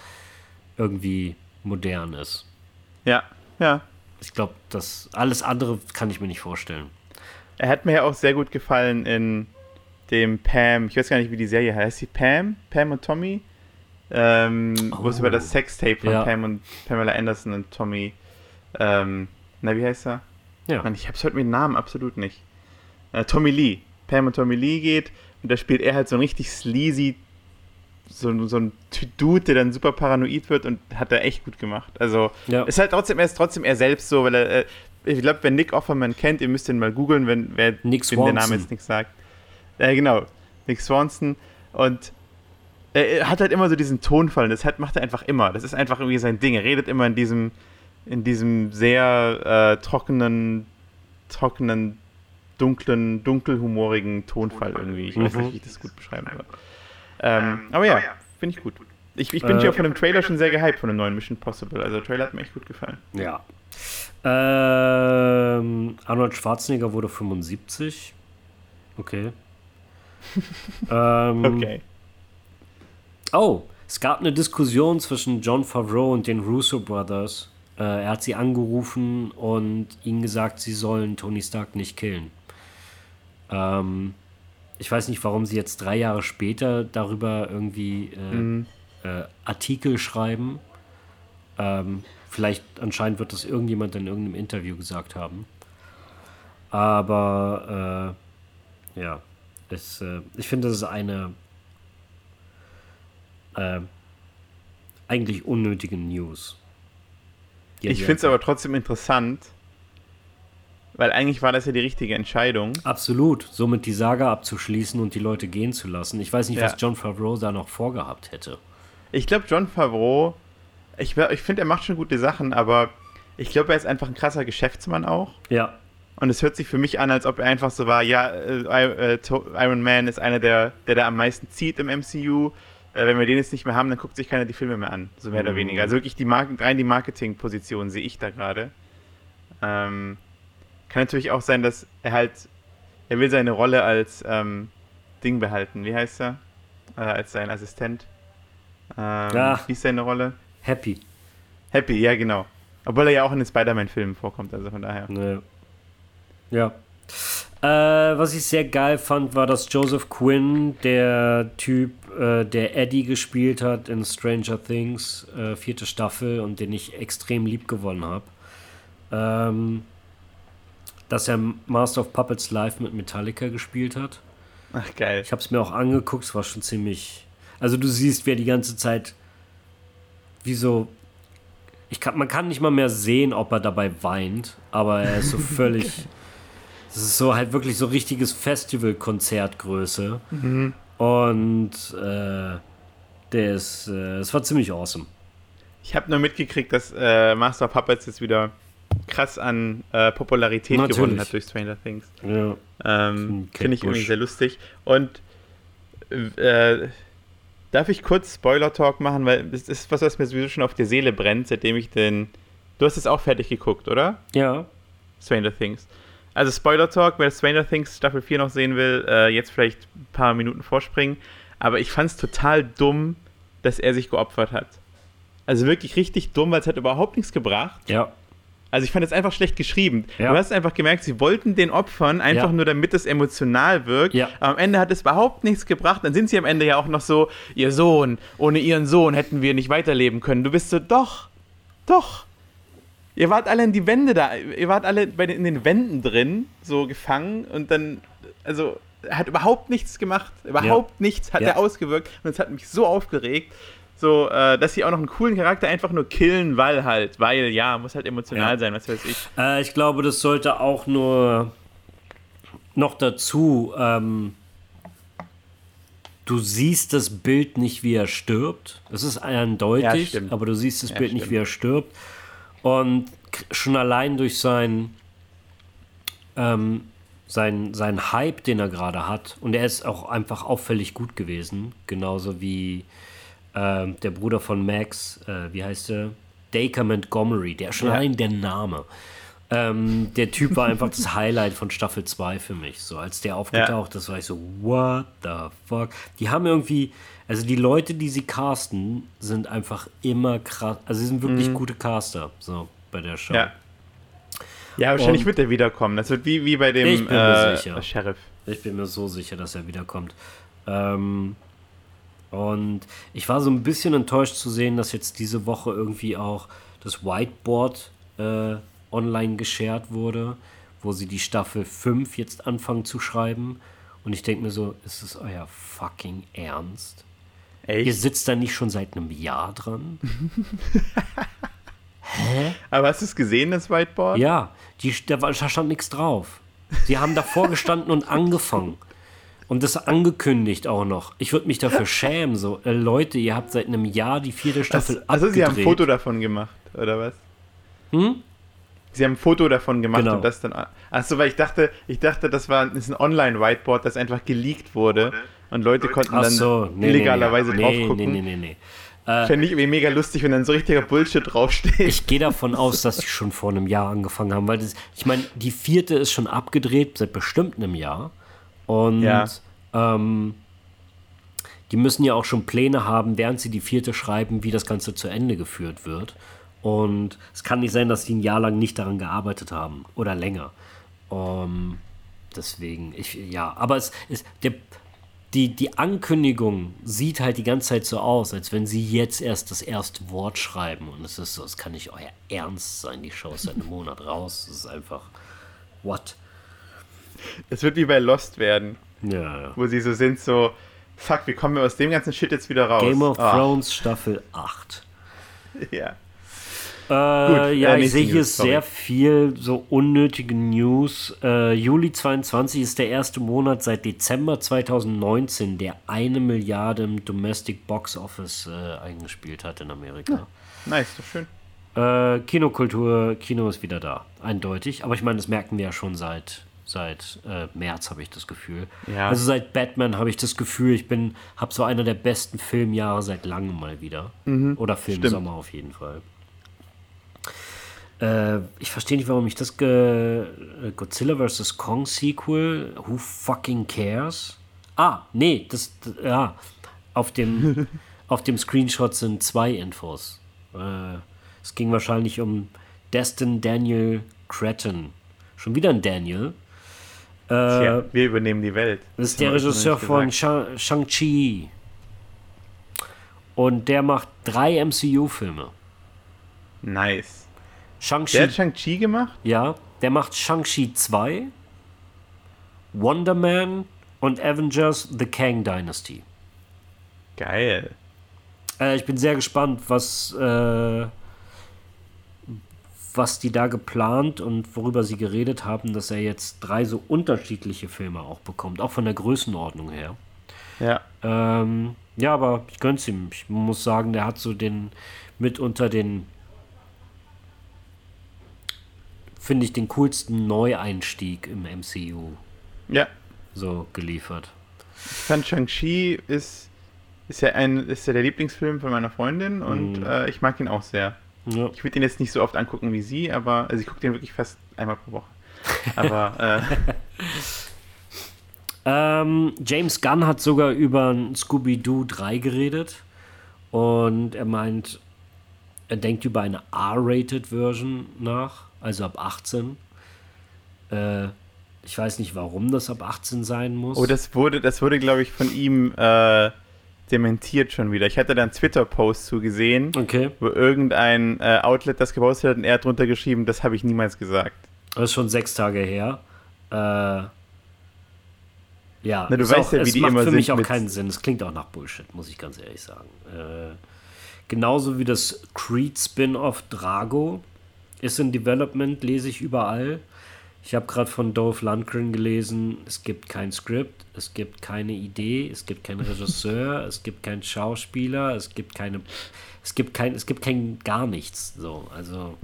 irgendwie modern ist. Ja, ja. Ich glaube, das alles andere kann ich mir nicht vorstellen. Er hat mir ja auch sehr gut gefallen in dem Pam, ich weiß gar nicht, wie die Serie heißt. Die Pam? Pam und Tommy? Ähm, Wo es Oh. über das Sextape von Ja. Pam und Pamela Anderson und Tommy. Ähm, na, wie heißt er? Ja. Mann, ich hab's heute mit dem Namen absolut nicht. Äh, Tommy Lee. Pam und Tommy Lee geht und da spielt er halt so ein richtig sleazy, so, so ein Dude, der dann super paranoid wird und hat er echt gut gemacht. Also, Ja. ist halt trotzdem, er ist trotzdem er selbst so, weil er, äh, ich glaube, wenn Nick Offerman kennt, ihr müsst ihn mal googeln, wenn wer wem der Name jetzt nichts sagt. Äh, genau, Nick Swanson. Und er, hat halt immer so diesen Tonfall und das hat, macht er einfach immer. Das ist einfach irgendwie sein Ding. Er redet immer in diesem, in diesem sehr äh, trockenen, trockenen, dunklen, dunkelhumorigen Tonfall irgendwie. Ich weiß nicht, wie ich das gut beschreiben soll. Ähm, aber ja, finde ich gut. Ich, ich bin Äh, ja von dem Trailer schon sehr gehypt von dem neuen Mission Possible. Also der Trailer hat mir echt gut gefallen. Ja. Ähm, Arnold Schwarzenegger wurde 75. Okay. ähm, Okay. Oh, es gab eine Diskussion zwischen John Favreau und den Russo Brothers. Äh, er hat sie angerufen und ihnen gesagt, sie sollen Tony Stark nicht killen. Ähm, ich weiß nicht, warum sie jetzt drei Jahre später darüber irgendwie äh, Mhm. äh, Artikel schreiben. Ähm, vielleicht anscheinend wird das irgendjemand in irgendeinem Interview gesagt haben. Aber äh, ja, es, äh, ich finde, das ist eine äh, eigentlich unnötige News. Ich finde es aber trotzdem interessant, weil eigentlich war das ja die richtige Entscheidung. Absolut, somit die Saga abzuschließen und die Leute gehen zu lassen. Ich weiß nicht, Ja. was John Favreau da noch vorgehabt hätte. Ich glaube, John Favreau, ich, ich finde, er macht schon gute Sachen, aber ich glaube, er ist einfach ein krasser Geschäftsmann auch. Ja, Und es hört sich für mich an, als ob er einfach so war, ja, äh, äh, Iron Man ist einer, der, der da am meisten zieht im MCU. Äh, wenn wir den jetzt nicht mehr haben, dann guckt sich keiner die Filme mehr an, so mehr oder Mhm. weniger. Also wirklich die Mar rein die Marketing-Position sehe ich da gerade. Ähm, kann natürlich auch sein, dass er halt, er will seine Rolle als ähm, Ding behalten. Wie heißt er? Äh, als sein Assistent. Ähm, Ja. Wie ist seine Rolle? happy. Happy, ja genau. Obwohl er ja auch in den Spider-Man-Filmen vorkommt, also von daher. Ne. Ja. Äh, was ich sehr geil fand, war, dass Joseph Quinn, der Typ, äh, der Eddie gespielt hat in Stranger Things, äh, vierte Staffel und den ich extrem lieb gewonnen habe, ähm, dass er Master of Puppets live mit Metallica gespielt hat. Ach geil. Ich habe es mir auch angeguckt, es war schon ziemlich. Also du siehst, wer die ganze Zeit wie so. Ich kann, man kann nicht mal mehr sehen, ob er dabei weint, aber er ist so völlig. Das ist so halt wirklich so richtiges Festival-Konzertgröße. Und äh, der ist. Äh, es war ziemlich awesome. Ich habe nur mitgekriegt, dass äh, Master of Puppets jetzt wieder krass an äh, Popularität Natürlich. gewonnen hat durch Stranger Things. Ja. Ähm, Finde ich irgendwie sehr lustig. Und äh, darf ich kurz Spoiler-Talk machen, weil das ist was, was mir sowieso schon auf der Seele brennt, seitdem ich den. Du hast es auch fertig geguckt, oder? Ja. Stranger Things. Also Spoiler Talk, wer Stranger Things Staffel 4 noch sehen will, äh, jetzt vielleicht ein paar Minuten vorspringen. Aber ich fand es total dumm, dass er sich geopfert hat. Also wirklich richtig dumm, weil es hat überhaupt nichts gebracht. Ja. Also ich fand es einfach schlecht geschrieben. Ja. Du hast einfach gemerkt, sie wollten den Opfern einfach Ja. nur, damit es emotional wirkt. Ja. Aber am Ende hat es überhaupt nichts gebracht. Dann sind sie am Ende ja auch noch so, ihr Sohn, ohne ihren Sohn hätten wir nicht weiterleben können. Du bist so, doch, doch. Ihr wart alle in die Wände da, ihr wart alle bei den, in den Wänden drin, so gefangen und dann, also, er hat überhaupt nichts gemacht, überhaupt nichts hat Ja. er ausgewirkt und es hat mich so aufgeregt, so, äh, dass sie auch noch einen coolen Charakter einfach nur killen, weil halt, weil, ja, muss halt emotional Ja. sein, was weiß ich. Äh, ich glaube, das sollte auch nur noch dazu. Ähm, du siehst das Bild nicht, wie er stirbt. Es ist Ja, eindeutig, stimmt. aber du siehst das Ja, Bild nicht, stimmt. wie er stirbt. Und schon allein durch sein, ähm, sein, sein Hype, den er gerade hat, und er ist auch einfach auffällig gut gewesen, genauso wie ähm, der Bruder von Max, äh, wie heißt er? Dacre Montgomery, der schon Ja. allein der Name. Ähm, der Typ war einfach das Highlight von Staffel 2 für mich. So, als der aufgetaucht ist, war ich so, what the fuck? Die haben irgendwie, also die Leute, die sie casten, sind einfach immer krass. Also sie sind wirklich gute Caster, so bei der Show. Mhm. Ja. Ja, wahrscheinlich Und- wird er wiederkommen. Das wird wie, wie bei Ich dem bin mir äh, sicher. Sheriff. Ich bin mir so sicher, dass er wiederkommt. Ähm, und ich war so ein bisschen enttäuscht zu sehen, dass jetzt diese Woche irgendwie auch das Whiteboard äh, online geshared wurde, wo sie die Staffel 5 jetzt anfangen zu schreiben. Und ich denke mir so, ist es euer fucking Ernst? Ihr Echt? sitzt da nicht schon seit einem Jahr dran? Aber hast du es gesehen, das Whiteboard? Ja, die, da, stand nichts drauf. Sie haben davor gestanden und angefangen. Und das angekündigt auch noch. Ich würde mich dafür schämen. So, äh, Leute, ihr habt seit einem Jahr die vierte Staffel Also, sie haben ein abgedreht. Foto davon gemacht, oder was? Hm? Sie haben ein Foto davon gemacht Genau. und das dann. Achso, weil ich dachte, ich dachte, das war das ist ein Online-Whiteboard, das einfach geleakt wurde und Leute konnten dann so, nee, illegalerweise nee, drauf gucken. nee, nee, nee, nee. Fände ich irgendwie mega lustig, wenn dann so richtiger Bullshit draufsteht. Ich gehe davon aus, dass sie schon vor einem Jahr angefangen haben, weil das, ich meine, die vierte ist schon abgedreht seit bestimmt einem Jahr. Und Ja. ähm, die müssen ja auch schon Pläne haben, während sie die vierte schreiben, wie das Ganze zu Ende geführt wird. Und es kann nicht sein, dass sie ein Jahr lang nicht daran gearbeitet haben oder länger. Ähm, deswegen, ich, ja, aber es ist, der, die, die Ankündigung sieht halt die ganze Zeit so aus, als wenn sie jetzt erst das erste Wort schreiben. Und es ist so, es kann nicht euer Ernst sein, die Show ist seit einem Monat raus. Es ist einfach, what? Es wird wie bei Lost werden, Ja, ja. wo sie so sind, so, fuck, wie kommen wir aus dem ganzen Shit jetzt wieder raus? Game of Ah, Thrones Staffel 8. Ja. Äh, ja, äh, ich sehe hier News, sehr viel so unnötige News. Äh, Juli 22 ist der erste Monat seit Dezember 2019, der eine Milliarde im Domestic Box Office äh, eingespielt hat in Amerika. Nice, doch schön. Äh, Kinokultur, Kino ist wieder da, eindeutig. Aber ich meine, das merken wir ja schon seit, seit äh, März, habe ich das Gefühl. Ja. Also seit Batman habe ich das Gefühl, ich bin, habe so einer der besten Filmjahre seit langem mal wieder. Oder Filmsommer auf jeden Fall. Äh, ich verstehe nicht, warum ich das ge äh, Godzilla vs. Kong Sequel, who fucking cares? Ah, nee, das, ja, auf dem, auf dem Screenshot sind zwei Infos. Äh, es ging wahrscheinlich um Destin Daniel Cretton. Schon wieder ein Daniel. Äh, Tja, wir übernehmen die Welt. das ist der Regisseur von Shang-Chi. Und der macht drei MCU-Filme. Nice. Shang-Chi Der hat Shang-Chi gemacht? Ja, der macht Shang-Chi 2, Wonder Man und Avengers The Kang Dynasty. Geil. Äh, ich bin sehr gespannt, was, äh, was die da geplant und worüber sie geredet haben, dass er jetzt drei so unterschiedliche Filme auch bekommt, auch von der Größenordnung her. Ja. Ähm, ja, aber ich gönn's ihm. Ich muss sagen, der hat so den mitunter den finde ich den coolsten Neueinstieg im MCU Ja. so geliefert. Ich fand Shang-Chi ist, ist, ja ein, ist ja der Lieblingsfilm von meiner Freundin und Mhm. äh, ich mag ihn auch sehr. Ja. Ich würde ihn jetzt nicht so oft angucken wie sie, aber also ich gucke den wirklich fast einmal pro Woche. Aber äh, Ähm, James Gunn hat sogar über Scooby-Doo 3 geredet und er meint, er denkt über eine R-rated Version nach, also ab 18. Äh, ich weiß nicht, warum das ab 18 sein muss. Oh, das wurde, das wurde, glaube ich, von ihm äh, dementiert schon wieder. Ich hatte da einen Twitter-Post zu gesehen, okay. wo irgendein äh, Outlet das gepostet hat und er hat drunter geschrieben, das habe ich niemals gesagt. Das ist schon sechs Tage her. Äh, ja, Na, du weißt auch, ja, wie es die macht immer für mich auch keinen Sinn. Es klingt auch nach Bullshit, muss ich ganz ehrlich sagen. Äh, genauso wie das Creed Spin-off Drago ist in Development, lese ich überall. Ich habe gerade von Dolph Lundgren gelesen, es gibt kein Skript, es gibt keine Idee, es gibt keinen Regisseur, es gibt keinen Schauspieler, es gibt keine, es gibt kein, es gibt kein gar nichts. So, also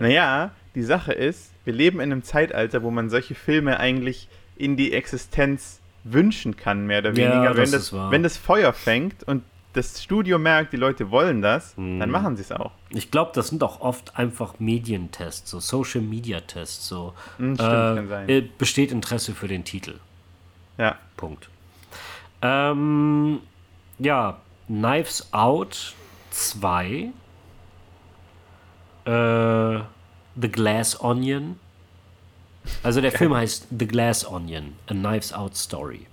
Naja, die Sache ist, wir leben in einem Zeitalter, wo man solche Filme eigentlich in die Existenz wünschen kann, mehr oder Ja, weniger. das wenn, das, wahr. wenn das Feuer fängt und das Studio merkt, die Leute wollen das, Mhm. dann machen sie es auch. Ich glaube, das sind auch oft einfach Medientests, so Social Media Tests. So Hm, stimmt, äh, kann sein. äh, besteht Interesse für den Titel. Ja. Punkt. Ähm, ja, Knives Out 2. Äh, The Glass Onion. Also der Film heißt The Glass Onion, A Knives Out Story.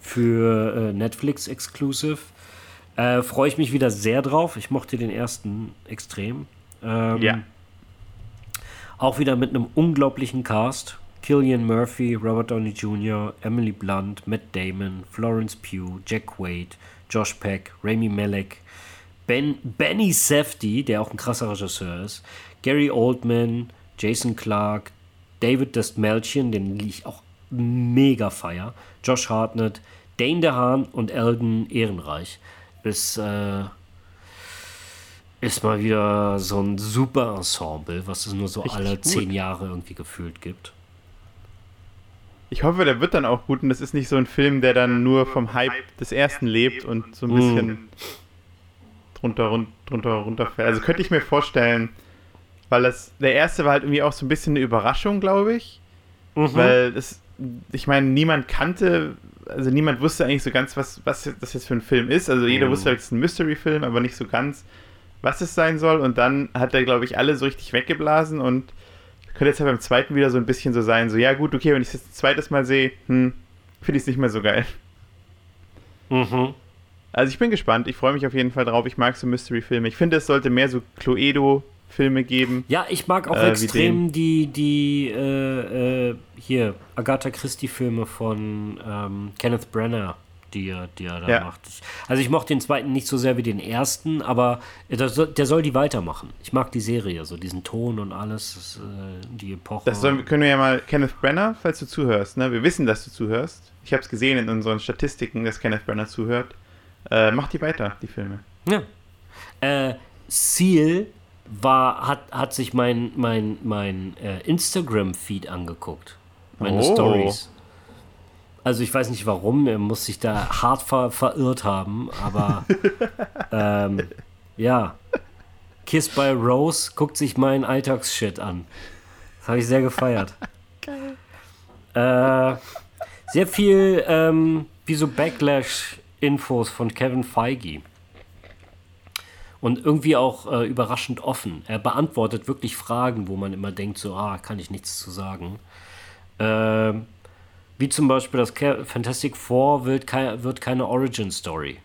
Für äh, Netflix Exclusive. Äh, Freue ich mich wieder sehr drauf. Ich mochte den ersten extrem. Ähm, Ja. Auch wieder mit einem unglaublichen Cast. Killian Murphy, Robert Downey Jr., Emily Blunt, Matt Damon, Florence Pugh, Jack Quaid, Josh Peck, Rami Malek, ben, Benny Safdie, der auch ein krasser Regisseur ist, Gary Oldman, Jason Clark, David Dastmalchian, den ich auch mega feier, Josh Hartnett, Dane DeHaan und Eldon Ehrenreich. Ist, äh, ist mal wieder so ein super Ensemble, was es nur so Richtig alle gut. zehn Jahre irgendwie gefühlt gibt. Ich hoffe, der wird dann auch gut und das ist nicht so ein Film, der dann nur vom Hype des ersten lebt und so ein Mhm. bisschen drunter, run drunter runterfällt. Also könnte ich mir vorstellen, weil das, der erste war halt irgendwie auch so ein bisschen eine Überraschung, glaube ich. Mhm. Weil das, ich meine, niemand kannte, also niemand wusste eigentlich so ganz, was, was das jetzt für ein Film ist. Also jeder Mhm. wusste, halt, es ist ein Mystery-Film, aber nicht so ganz, was es sein soll. Und dann hat er, glaube ich, alle so richtig weggeblasen und könnte jetzt ja beim zweiten wieder so ein bisschen so sein, so, ja gut, okay, wenn ich es jetzt ein zweites Mal sehe, hm, finde ich es nicht mehr so geil. Mhm. Also ich bin gespannt, ich freue mich auf jeden Fall drauf. Ich mag so Mystery-Filme. Ich finde, es sollte mehr so Cluedo-Filme geben. Ja, ich mag auch Äh, extrem die, die äh, äh, hier Agatha Christie-Filme von ähm, Kenneth Branagh, die er, die er da Ja. macht. Also ich mochte den zweiten nicht so sehr wie den ersten, aber der soll, der soll die weitermachen. Ich mag die Serie, so diesen Ton und alles, das, äh, die Epoche. Das sollen, können wir ja mal, Kenneth Brenner, falls du zuhörst, ne? Wir wissen, dass du zuhörst. Ich habe es gesehen in unseren Statistiken, dass Kenneth Brenner zuhört. Äh, mach die weiter, die Filme. Ja. Äh, Seal war, hat, hat sich mein, mein, mein äh, Instagram-Feed angeguckt. Meine Oh. Stories. Also ich weiß nicht warum, er muss sich da hart ver verirrt haben, aber ähm, ja. Kiss by Rose guckt sich meinen Alltagsshit an. Das habe ich sehr gefeiert. Äh, sehr viel ähm, wie so Backlash-Infos von Kevin Feige. Und irgendwie auch äh, überraschend offen. Er beantwortet wirklich Fragen, wo man immer denkt, so, ah, kann ich nichts zu sagen. Ähm, wie zum Beispiel das Ke- Fantastic Four wird, kei wird keine Origin-Story.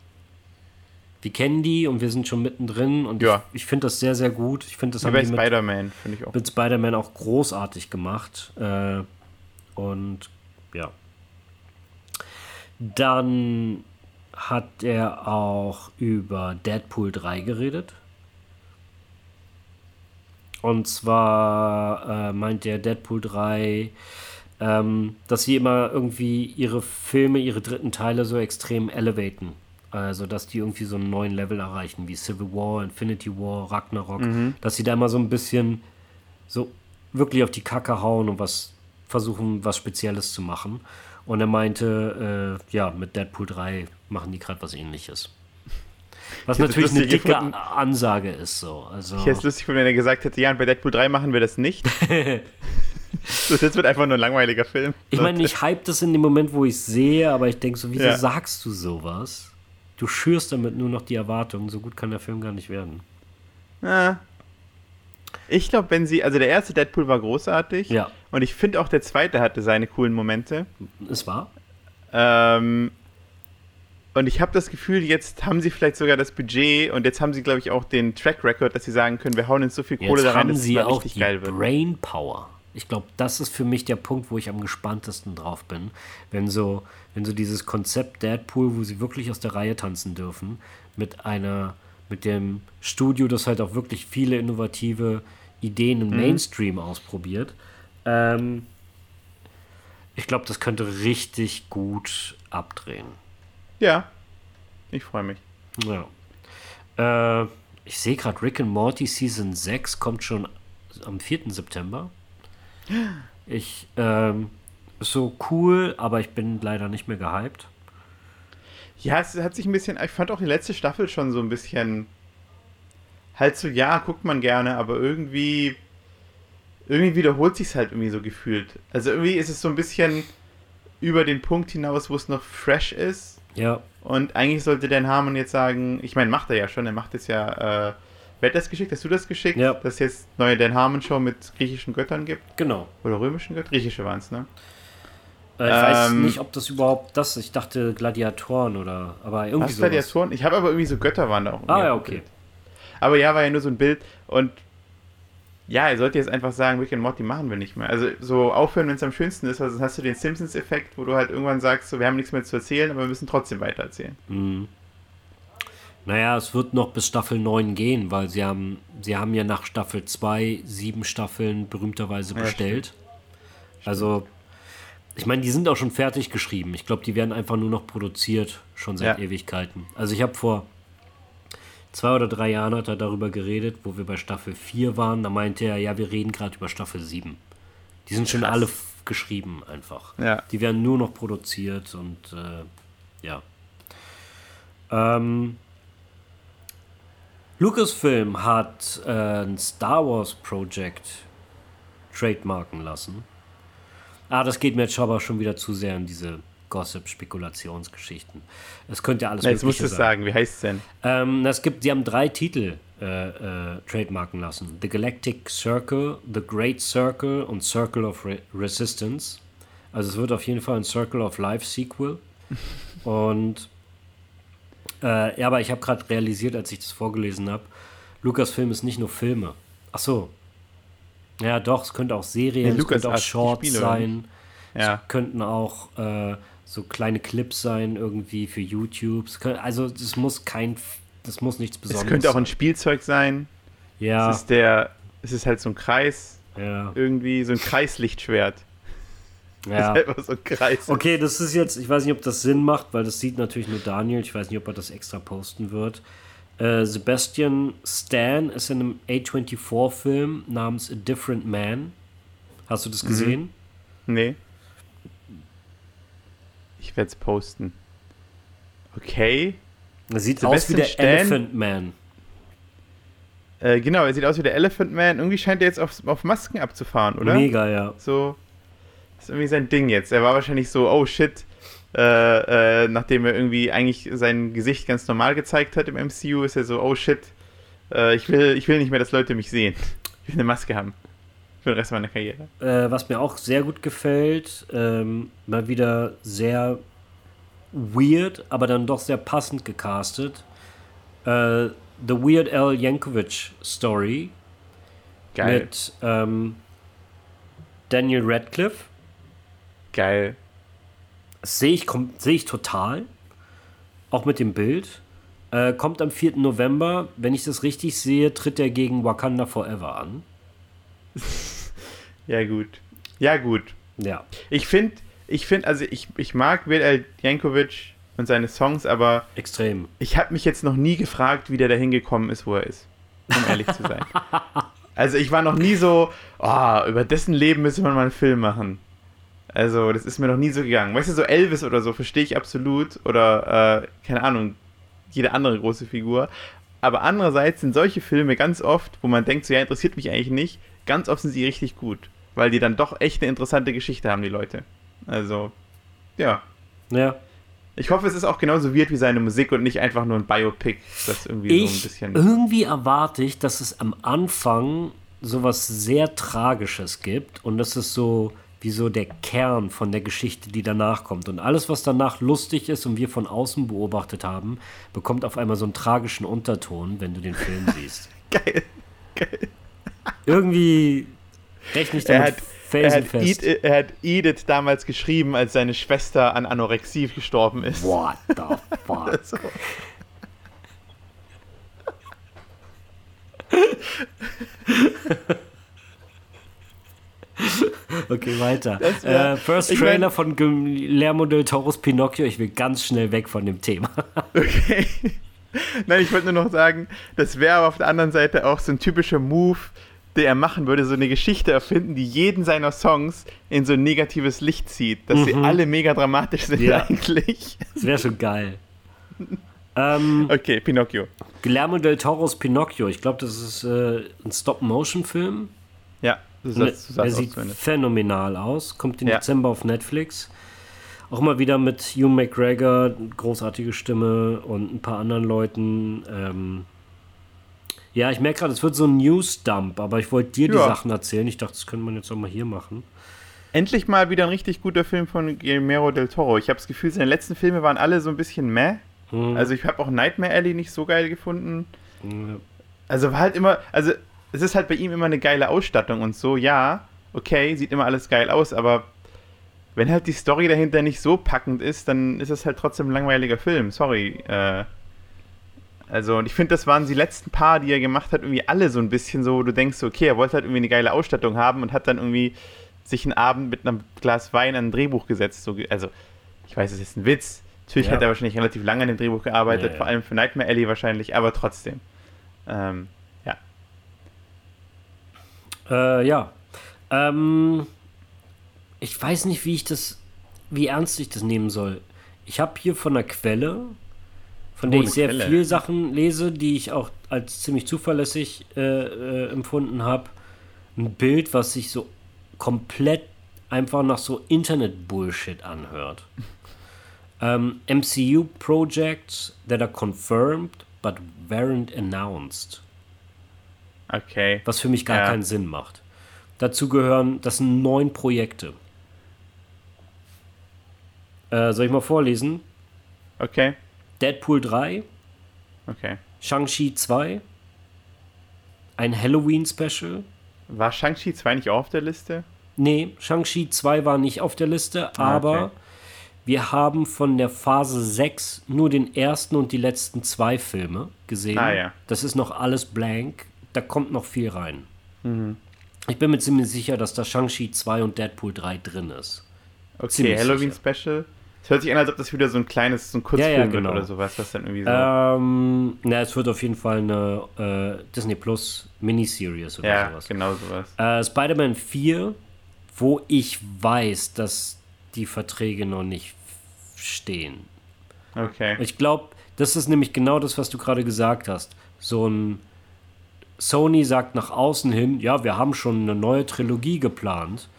Wir kennen die und wir sind schon mittendrin und Ja. ich, ich finde das sehr, sehr gut. Ich finde das haben bei Spider-Man, finde ich auch. mit Spider-Man auch großartig gemacht. Äh, und ja. Dann hat er auch über Deadpool 3 geredet. Und zwar äh, meint der Deadpool 3, ähm, dass sie immer irgendwie ihre Filme, ihre dritten Teile so extrem elevaten. Also, dass die irgendwie so einen neuen Level erreichen, wie Civil War, Infinity War, Ragnarok. Dass sie da immer so ein bisschen so wirklich auf die Kacke hauen und was versuchen, was Spezielles zu machen. Und er meinte, äh, ja, mit Deadpool 3 machen die gerade was ähnliches. Was natürlich eine dicke gefunden. Ansage ist so. Also, Ich hätte es lustig gefunden, wenn er gesagt hätte, ja, und bei Deadpool 3 machen wir das nicht. das wird einfach nur ein langweiliger Film. ich meine, ich hype das in dem Moment, wo ich es sehe, aber ich denke so, wieso Ja. sagst du sowas? Du schürst damit nur noch die Erwartungen. So gut kann der Film gar nicht werden. Ja. Ich glaube, wenn sie, also der erste Deadpool war großartig. Ja. Und ich finde auch der zweite hatte seine coolen Momente. Es war. Ähm, und ich habe das Gefühl, jetzt haben sie vielleicht sogar das Budget und jetzt haben sie, glaube ich, auch den Track Record, dass sie sagen können, wir hauen jetzt so viel Kohle da rein, dass es sie mal auch richtig die geil wird. Brain Power. Ich glaube, das ist für mich der Punkt, wo ich am gespanntesten drauf bin. Wenn so, wenn so dieses Konzept Deadpool, wo sie wirklich aus der Reihe tanzen dürfen, mit einer, mit dem Studio, das halt auch wirklich viele innovative Ideen im Mainstream ausprobiert. Ähm, ich glaube, das könnte richtig gut abdrehen. Ja, ich freue mich. Ja. Äh, ich sehe gerade, Rick and Morty Season 6 kommt schon am 4. September. Ich, ähm, ist so cool, aber ich bin leider nicht mehr gehypt. Ja, es hat sich ein bisschen, ich fand auch die letzte Staffel schon so ein bisschen, halt so, ja, guckt man gerne, aber irgendwie, irgendwie wiederholt sich es halt irgendwie so gefühlt. Also irgendwie ist es so ein bisschen über den Punkt hinaus, wo es noch fresh ist. Ja, Und eigentlich sollte Dan Harmon jetzt sagen, ich meine, macht er ja schon, er macht es ja, äh, wer hat das geschickt? Hast du das geschickt? Ja. Dass es jetzt neue Dan Harmon Show mit griechischen Göttern gibt? genau. Oder römischen Göttern? Griechische waren es, ne? Äh, ich weiß Ähm, nicht, ob das überhaupt das ist. Ich dachte Gladiatoren oder, aber irgendwie Was. Gladiatoren? Ich habe aber irgendwie so Götter waren da auch. Ah, ja, okay. Bild. Aber ja, war ja nur so ein Bild und ja, er sollte jetzt einfach sagen, Rick and Morty machen wir nicht mehr. Also so aufhören, wenn es am schönsten ist, also hast du den Simpsons-Effekt, wo du halt irgendwann sagst, so wir haben nichts mehr zu erzählen, aber wir müssen trotzdem weitererzählen. Mhm. Naja, es wird noch bis Staffel 9 gehen, weil sie haben, sie haben ja nach Staffel 2 sieben Staffeln berühmterweise Ja, bestellt. Also, ich meine, die sind auch schon fertig geschrieben. Ich glaube, die werden einfach nur noch produziert, schon seit Ja. Ewigkeiten. Also ich habe vor zwei oder drei Jahren hat er darüber geredet, wo wir bei Staffel 4 waren. Da meinte er, ja, wir reden gerade über Staffel 7. Die sind schon Krass. alle geschrieben einfach. Ja. Die werden nur noch produziert und äh, ja. Ähm, Lucasfilm hat äh, ein Star Wars Project trademarken lassen. Ah, das geht mir jetzt aber schon wieder zu sehr in diese Gossip-Spekulationsgeschichten. Es könnte ja alles Na, jetzt musst du es sagen, wie heißt es denn? ähm, es gibt, sie haben drei Titel äh, äh, trademarken lassen: The Galactic Circle, The Great Circle und Circle of Re Resistance. Also es wird auf jeden Fall ein Circle of Life Sequel. und äh, ja, aber ich habe gerade realisiert, als ich das vorgelesen habe, Lucasfilm ist nicht nur Filme. Ach so. Ja, doch, es könnte auch Serien, Ja, es könnte auch Shorts sein. Ja. Es könnten auch äh, so kleine Clips sein, irgendwie für YouTube. Es können, also es muss kein, das muss nichts Besonderes Es könnte auch ein. Spielzeug sein. Ja, Es ist der, es ist halt so ein Kreis, ja, irgendwie so ein Kreislichtschwert. Ja. ist halt einfach so ein Kreis. Okay, das ist jetzt, ich weiß nicht, ob das Sinn macht, weil das sieht natürlich nur Daniel. Ich weiß nicht, ob er das extra posten wird. Äh, Sebastian Stan ist in einem A24-Film namens A Different Man. Hast du das gesehen? Nee. Ich werde es posten. Okay. Er sieht aus wie Sebastian der Stan? Elephant Man. Äh, genau, er sieht aus wie der Elephant Man. Irgendwie scheint er jetzt auf, auf Masken abzufahren, oder? Mega, ja. So. Das ist irgendwie sein Ding jetzt. Er war wahrscheinlich so, oh shit. Äh, äh, nachdem er irgendwie eigentlich sein Gesicht ganz normal gezeigt hat im MCU, ist er so, oh shit. Äh, ich, will, ich will nicht mehr, dass Leute mich sehen. Ich will eine Maske haben. Für den Rest meiner Karriere. Äh, was mir auch sehr gut gefällt, ähm, mal wieder sehr weird, aber dann doch sehr passend gecastet. Äh, The Weird Al Yankovic Story Geil. mit ähm, Daniel Radcliffe. Geil. Das sehe ich, sehe ich total. Auch mit dem Bild. Äh, kommt am 4. November. Wenn ich das richtig sehe, tritt er gegen Wakanda Forever an. Ja, gut. Ja, gut. Ja. Ich finde, ich finde, also ich, ich mag Weird Al Yankovic und seine Songs, aber Extrem. ich habe mich jetzt noch nie gefragt, wie der da hingekommen ist, wo er ist. Um ehrlich zu sein. Also ich war noch nie so, oh, über dessen Leben müsste man mal einen Film machen. Also das ist mir noch nie so gegangen. Weißt du, so Elvis oder so verstehe ich absolut. Oder, äh, keine Ahnung, jede andere große Figur. Aber andererseits sind solche Filme ganz oft, wo man denkt, so ja, interessiert mich eigentlich nicht, ganz oft sind sie richtig gut. Weil die dann doch echt eine interessante Geschichte haben, die Leute. Also, ja. Ja. Ich hoffe, es ist auch genauso weird wie seine Musik und nicht einfach nur ein Biopic, das irgendwie ich, so ein bisschen. Irgendwie erwarte ich, dass es am Anfang sowas sehr Tragisches gibt und das ist so wie so der Kern von der Geschichte, die danach kommt. Und alles, was danach lustig ist und wir von außen beobachtet haben, bekommt auf einmal so einen tragischen Unterton, wenn du den Film siehst. Geil. Geil. Irgendwie rechne ich damit Er hat, er, hat felsenfest. Edith, er hat Edith damals geschrieben, als seine Schwester an Anorexie gestorben ist. What the fuck? So. Okay, weiter. Wär- äh, First Trailer mein- von Guillermo del Toros Pinocchio. Ich will ganz schnell weg von dem Thema. Okay. Nein, ich wollte nur noch sagen, das wäre aber auf der anderen Seite auch so ein typischer Move, der er machen würde, so eine Geschichte erfinden, die jeden seiner Songs in so ein negatives Licht zieht, dass sie Mhm. alle mega dramatisch sind Ja. eigentlich. Das wäre schon geil. ähm, Okay, Pinocchio. Guillermo del Toros Pinocchio. Ich glaube, das ist äh, ein Stop-Motion-Film. Ja, sagst, du er sieht phänomenal aus. Kommt im Ja. Dezember auf Netflix. Auch mal wieder mit Hugh McGregor, großartige Stimme und ein paar anderen Leuten. Ähm ja, ich merke gerade, es wird so ein News-Dump, aber ich wollte dir die Ja. Sachen erzählen. Ich dachte, das könnte man jetzt auch mal hier machen. Endlich mal wieder ein richtig guter Film von Guillermo del Toro. Ich habe das Gefühl, seine letzten Filme waren alle so ein bisschen meh. Hm. Also ich habe auch Nightmare Alley nicht so geil gefunden. Ja. Also war halt immer, also es ist halt bei ihm immer eine geile Ausstattung und so, ja, okay, sieht immer alles geil aus, aber wenn halt die Story dahinter nicht so packend ist, dann ist es halt trotzdem ein langweiliger Film, sorry. Äh, also und ich finde, das waren die letzten paar, die er gemacht hat, irgendwie alle so ein bisschen so, wo du denkst, okay, er wollte halt irgendwie eine geile Ausstattung haben und hat dann irgendwie sich einen Abend mit einem Glas Wein an ein Drehbuch gesetzt. So, also ich weiß, es ist ein Witz. Natürlich Ja. hat er wahrscheinlich relativ lange an dem Drehbuch gearbeitet, Ja, ja. vor allem für Nightmare Alley wahrscheinlich, aber trotzdem. Ähm. Äh, ja. Ähm, ich weiß nicht, wie ich das, wie ernst ich das nehmen soll. Ich habe hier von einer Quelle, von der Oh, ich eine sehr Quelle. viel Sachen lese, die ich auch als ziemlich zuverlässig äh, äh, empfunden habe, ein Bild, was sich so komplett einfach nach so Internet-Bullshit anhört. ähm, MCU Projects that are confirmed but weren't announced Okay. was für mich gar Ja. keinen Sinn macht. Dazu gehören, das sind neun Projekte. Äh, soll ich mal vorlesen? Okay. Deadpool 3, Okay. Shang-Chi 2, ein Halloween-Special. War Shang-Chi 2 nicht auf der Liste? Nee, Shang-Chi 2 war nicht auf der Liste, Ah, aber okay. wir haben von der Phase 6 nur den ersten und die letzten zwei Filme gesehen. Ah, ja. Das ist noch alles blank. Da kommt noch viel rein. Mhm. Ich bin mir ziemlich sicher, dass da Shang-Chi 2 und Deadpool 3 drin ist. Okay, Ziemlich Halloween Special. Es hört sich an, als ob das wieder so ein kleines, so ein Kurzfilm Ja, ja, wird genau. oder sowas, was dann irgendwie so. Ähm, na, es wird auf jeden Fall eine äh, Disney Plus Miniseries oder ja, sowas. genau sowas. Äh, Spider-Man 4, wo ich weiß, dass die Verträge noch nicht stehen. Okay. Ich glaube, das ist nämlich genau das, was du gerade gesagt hast. So ein Sony sagt nach außen hin, ja, wir haben schon eine neue Trilogie geplant,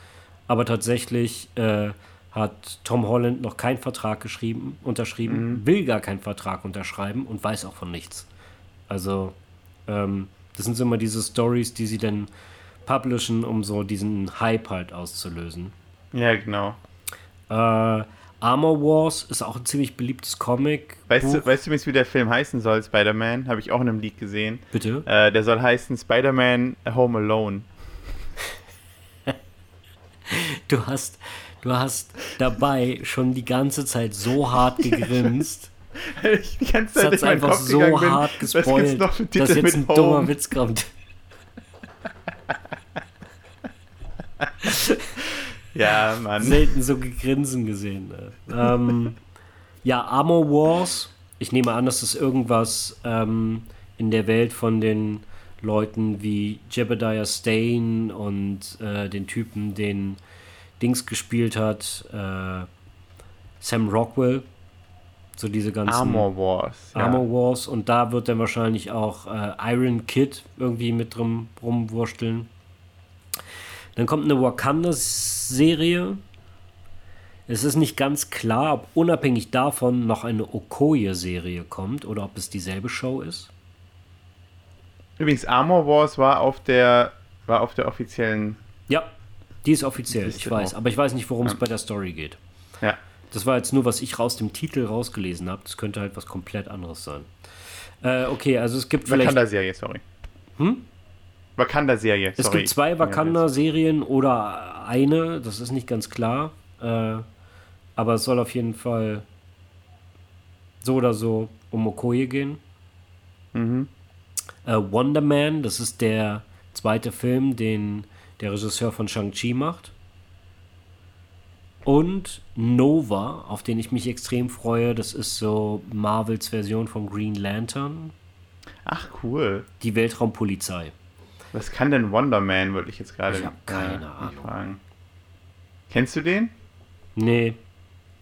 aber tatsächlich äh, hat Tom Holland noch keinen Vertrag geschrieben, unterschrieben, will gar keinen Vertrag unterschreiben und weiß auch von nichts. Also, ähm, das sind so immer diese Stories, die sie dann publishen, um so diesen Hype halt auszulösen. Ja, genau. Äh, Armor Wars ist auch ein ziemlich beliebtes Comic. Weißt Buch. du, weißt du wie der Film heißen soll, Spider-Man? Habe ich auch in einem Lied gesehen. Bitte? Äh, der soll heißen Spider-Man Home Alone. Du hast, du hast dabei schon die ganze Zeit so hart gegrinst. ich die ganze Das Zeit hat meinen einfach Kopf so bin, hart gibt's gespoilt, dass jetzt ein mit dummer Home? Witz kommt. Ja, Mann. Selten so gegrinsen gesehen. Ne? Ähm, ja, Armor Wars. Ich nehme an, das ist irgendwas ähm, in der Welt von den Leuten wie Jebediah Stain und äh, den Typen, den Dings gespielt hat, äh, Sam Rockwell. So diese ganzen Armor Wars. Ja. Armor Wars und da wird dann wahrscheinlich auch äh, Iron Kid irgendwie mit drum rumwursteln. Dann kommt eine Wakanda-Serie. Es ist nicht ganz klar, ob unabhängig davon noch eine Okoye-Serie kommt oder ob es dieselbe Show ist. Übrigens, Armor Wars war auf der, war auf der offiziellen. Ja, die ist offiziell, Liste ich weiß. auch. Aber ich weiß nicht, worum es Ja. bei der Story geht. Ja. Das war jetzt nur, was ich raus dem Titel rausgelesen habe. Das könnte halt was komplett anderes sein. Äh, okay, also es gibt vielleicht. Wakanda-Serie, sorry. Hm? Wakanda-Serie, Es gibt zwei Wakanda-Serien oder eine, das ist nicht ganz klar. Äh, aber es soll auf jeden Fall so oder so um Okoye gehen. Mhm. Äh, Wonder Man, das ist der zweite Film, den der Regisseur von Shang-Chi macht. Und Nova, auf den ich mich extrem freue, das ist so Marvels Version von Green Lantern, Ach, cool. die Weltraumpolizei. Was kann denn Wonder Man, würde ich jetzt gerade Ich hab keine äh, Ahnung. fragen. Kennst du den? Nee,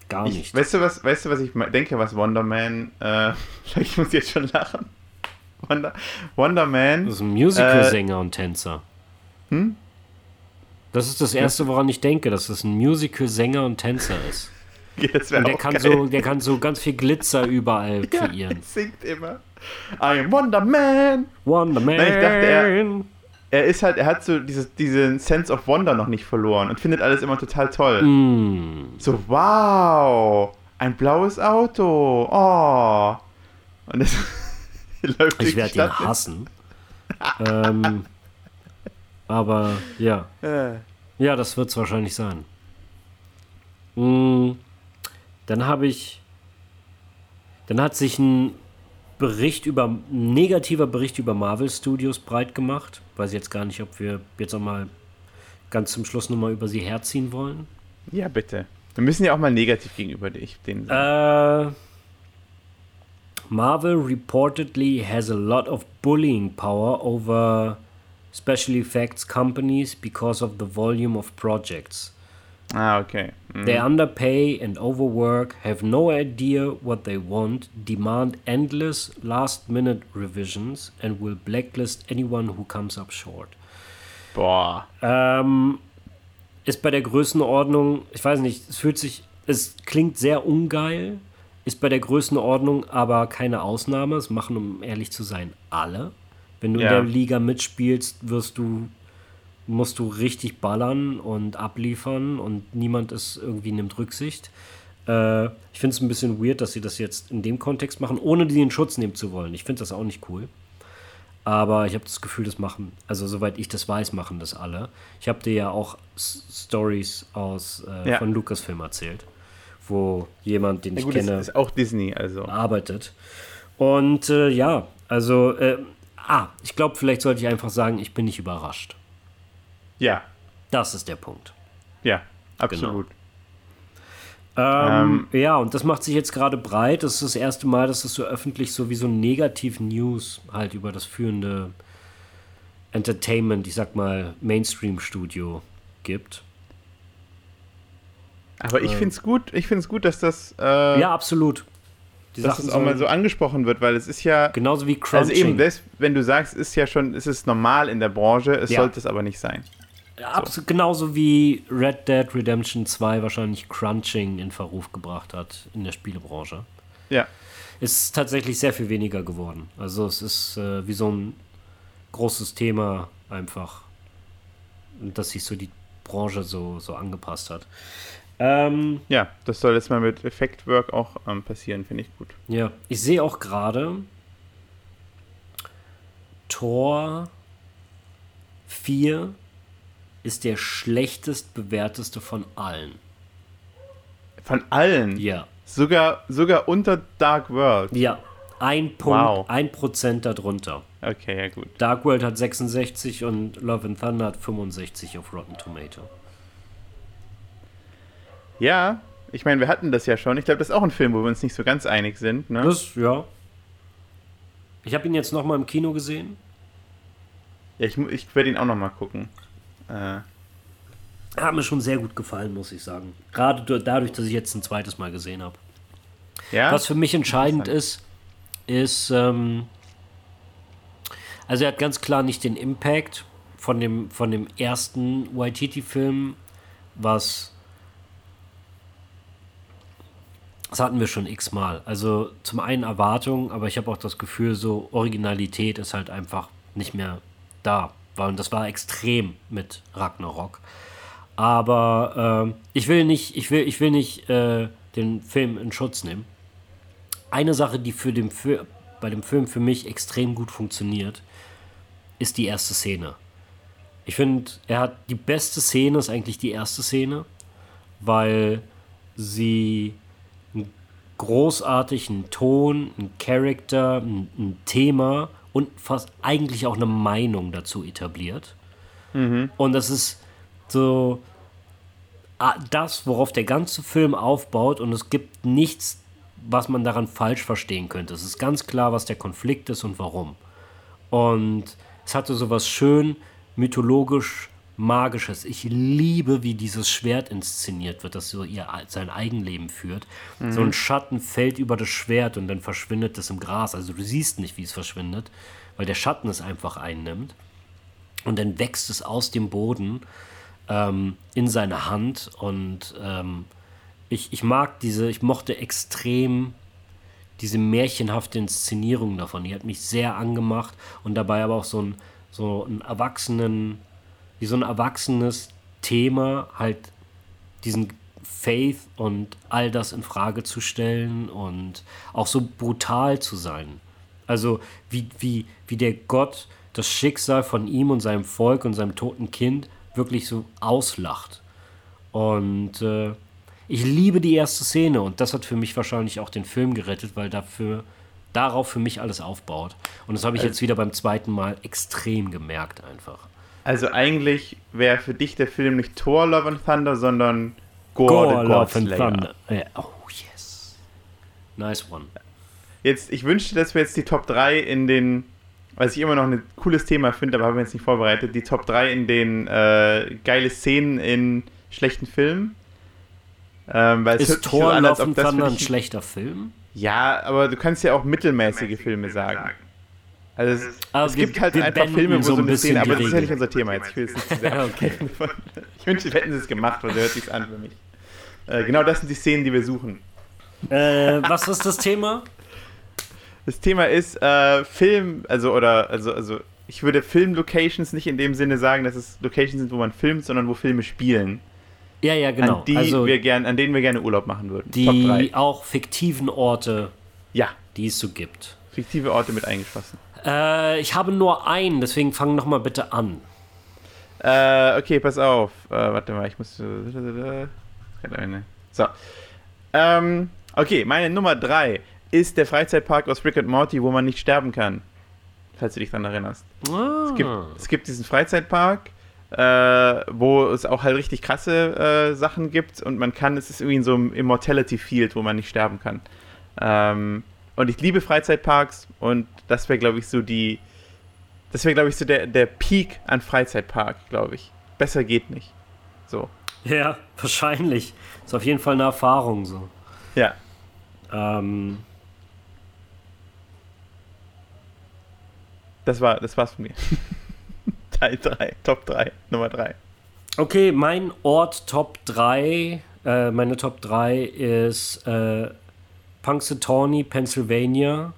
gar Ich, nicht. weißt, du, was, weißt du, was ich denke, was Wonder Man. Äh, ich muss jetzt schon lachen. Wonder, Wonder Man. Das ist ein Musical-Sänger und Tänzer. Hm? Das ist das Erste, woran ich denke, dass das ein Musical-Sänger und Tänzer ist. das Und der auch kann, geil. so, der kann so ganz viel Glitzer überall Ja, kreieren. er singt immer. I am Wonder Man. Wonder Man. Nein, ich dachte, er- Er ist halt, er hat so dieses, diesen Sense of Wonder noch nicht verloren und findet alles immer total toll. Mm. So, wow, ein blaues Auto. Oh. Und das läuft Ich werde ihn hassen. ähm, aber ja. Äh, Ja, das wird es wahrscheinlich sein. Mm, dann habe ich. Dann hat sich ein Bericht über. Negativer Bericht über Marvel Studios breit gemacht. Weiß jetzt gar nicht, ob wir jetzt auch mal ganz zum Schluss nochmal über sie herziehen wollen. ja, bitte. Wir müssen ja auch mal negativ gegenüber dich- denen sein. Äh, Marvel reportedly has a lot of bullying power over special effects companies because of the volume of projects. ah, okay. Mhm. They underpay and overwork, have no idea what they want, demand endless last minute revisions, and will blacklist anyone who comes up short. Boah. Ähm, ist bei der Größenordnung, ich weiß nicht, es fühlt sich, es klingt sehr ungeil, ist bei der Größenordnung aber keine Ausnahme. Es machen, um ehrlich zu sein, alle. Wenn du Ja. in der Liga mitspielst, wirst du, musst du richtig ballern und abliefern und niemand ist irgendwie nimmt Rücksicht. Äh, ich finde es ein bisschen weird, dass sie das jetzt in dem Kontext machen, ohne die in Schutz nehmen zu wollen. Ich finde das auch nicht cool. Aber ich habe das Gefühl, das machen, also soweit ich das weiß, machen das alle. Ich habe dir ja auch S Stories aus äh, Ja. von Lucasfilm erzählt, wo jemand, den Ja, ich gut, es kenne, ist auch Disney, also. arbeitet. Und äh, ja, also, äh, ah, ich glaube, vielleicht sollte ich einfach sagen, ich bin nicht überrascht. Ja, Das ist der Punkt. ja, absolut. Ähm, ja, und das macht sich jetzt gerade breit. Das ist das erste Mal, dass es so öffentlich so wie so Negativ-News halt über das führende Entertainment, ich sag mal, Mainstream-Studio gibt. Aber ich finde es gut, ich finde es gut, dass das, äh, Ja, absolut. Die dass Sachen das auch mal so angesprochen wird, weil es ist ja, genauso wie also Crunching. eben, das, wenn du sagst, ist ja schon, es ist normal in der Branche, es Ja. sollte es aber nicht sein. Abs- Genauso wie Red Dead Redemption 2 wahrscheinlich Crunching in Verruf gebracht hat in der Spielebranche. Ja, ist tatsächlich sehr viel weniger geworden. Also es ist äh, wie so ein großes Thema einfach, dass sich so die Branche so, so angepasst hat. Ähm, ja, das soll jetzt mal mit Effektwork auch ähm, passieren, finde ich gut. ja, ich sehe auch gerade Tor 4 ist der schlechtest bewerteste von allen. Von allen, Ja. sogar, sogar unter Dark World. Ja. Ein Punkt, Wow. ein Prozent darunter. Okay, ja gut. Dark World hat 66 und Love and Thunder hat 65 auf Rotten Tomato. Ja, ich meine, wir hatten das ja schon. Ich glaube, das ist auch ein Film, wo wir uns nicht so ganz einig sind. Ne? Das, ja. Ich habe ihn jetzt nochmal im Kino gesehen. Ja, ich, ich werde ihn auch noch mal gucken. Äh, Hat mir schon sehr gut gefallen, muss ich sagen. Gerade du- dadurch, dass ich jetzt ein zweites Mal gesehen habe. ja, Was für mich entscheidend ist, ist, ähm, also er hat ganz klar nicht den Impact von dem, von dem ersten Waititi-Film, was Das hatten wir schon x-mal. Also zum einen Erwartung, aber ich habe auch das Gefühl, so Originalität ist halt einfach nicht mehr da. Und das war extrem mit Ragnarok. Aber äh, ich will nicht, ich will, ich will nicht äh, den Film in Schutz nehmen. Eine Sache, die für den Fi bei dem Film für mich extrem gut funktioniert, ist die erste Szene. Ich finde, er hat die beste Szene, ist eigentlich die erste Szene, weil sie einen großartigen Ton, einen Charakter, ein, ein Thema und fast eigentlich auch eine Meinung dazu etabliert. Mhm. Und das ist so das, worauf der ganze Film aufbaut und es gibt nichts, was man daran falsch verstehen könnte. Es ist ganz klar, was der Konflikt ist und warum. Und es hatte sowas schön mythologisch magisches. Ich liebe, wie dieses Schwert inszeniert wird, das so ihr sein Eigenleben führt. Mhm. So ein Schatten fällt über das Schwert und dann verschwindet es im Gras. Also du siehst nicht, wie es verschwindet, weil der Schatten es einfach einnimmt. Und dann wächst es aus dem Boden ähm, in seine Hand. Und ähm, ich, ich mag diese, ich mochte extrem diese märchenhafte Inszenierung davon. Die hat mich sehr angemacht und dabei aber auch so ein, so ein Erwachsenen, wie so ein erwachsenes Thema, halt diesen Faith und all das in Frage zu stellen und auch so brutal zu sein. Also wie, wie, wie der Gott das Schicksal von ihm und seinem Volk und seinem toten Kind wirklich so auslacht. Und äh, ich liebe die erste Szene und das hat für mich wahrscheinlich auch den Film gerettet, weil dafür darauf für mich alles aufbaut. Und das habe ich also, jetzt wieder beim zweiten Mal extrem gemerkt einfach. Also eigentlich wäre für dich der Film nicht Thor Love and Thunder, sondern Gore, Gore Love and Thunder. Yeah. Oh yes. Nice one. Jetzt, ich wünschte, dass wir jetzt die Top 3 in den was ich immer noch ein cooles Thema finde, aber haben wir jetzt nicht vorbereitet, die Top 3 in den äh, geile Szenen in schlechten Filmen. Ähm, weil ist Thor so an, als ob das ein schlechter Film? Ja, aber du kannst ja auch mittelmäßige Filme sagen. Also es, es gibt halt einfach Filme, wo so ein bisschen, aber das ist ja nicht unser Thema jetzt. Ich will es nicht okay. Ich wünschte, hätten sie es gemacht, weil so hört sich an für mich. Äh, genau das sind die Szenen, die wir suchen. Äh, was ist das Thema? Das Thema ist äh, Film, also oder also also ich würde Film-Locations nicht in dem Sinne sagen, dass es Locations sind, wo man filmt, sondern wo Filme spielen. Ja, ja, genau. An, die also, wir gern, an denen wir gerne Urlaub machen würden. Die auch fiktiven Orte, ja. die es so gibt. Fiktive Orte mit eingeschlossen. Äh, ich habe nur einen, deswegen fang noch mal bitte an. Äh, okay, pass auf. Äh, warte mal, ich muss. So. Ähm, okay, meine Nummer drei ist der Freizeitpark aus Rick and Morty, wo man nicht sterben kann. Falls du dich daran erinnerst. Ah. Es, gibt, es gibt diesen Freizeitpark, äh, wo es auch halt richtig krasse äh, Sachen gibt und man kann, es ist irgendwie in so einem Immortality Field, wo man nicht sterben kann. Ähm, und ich liebe Freizeitparks und das wäre, glaube ich, so die, das wäre, glaube ich, so der, der Peak an Freizeitpark, glaube ich. Besser geht nicht. So. Ja, wahrscheinlich. Ist auf jeden Fall eine Erfahrung so. Ja. Ähm, Das war, das war's von mir. Teil 3, Top 3, Nummer 3. Okay, mein Ort Top 3, äh, meine Top 3 ist äh, Punxsutawney, Pennsylvania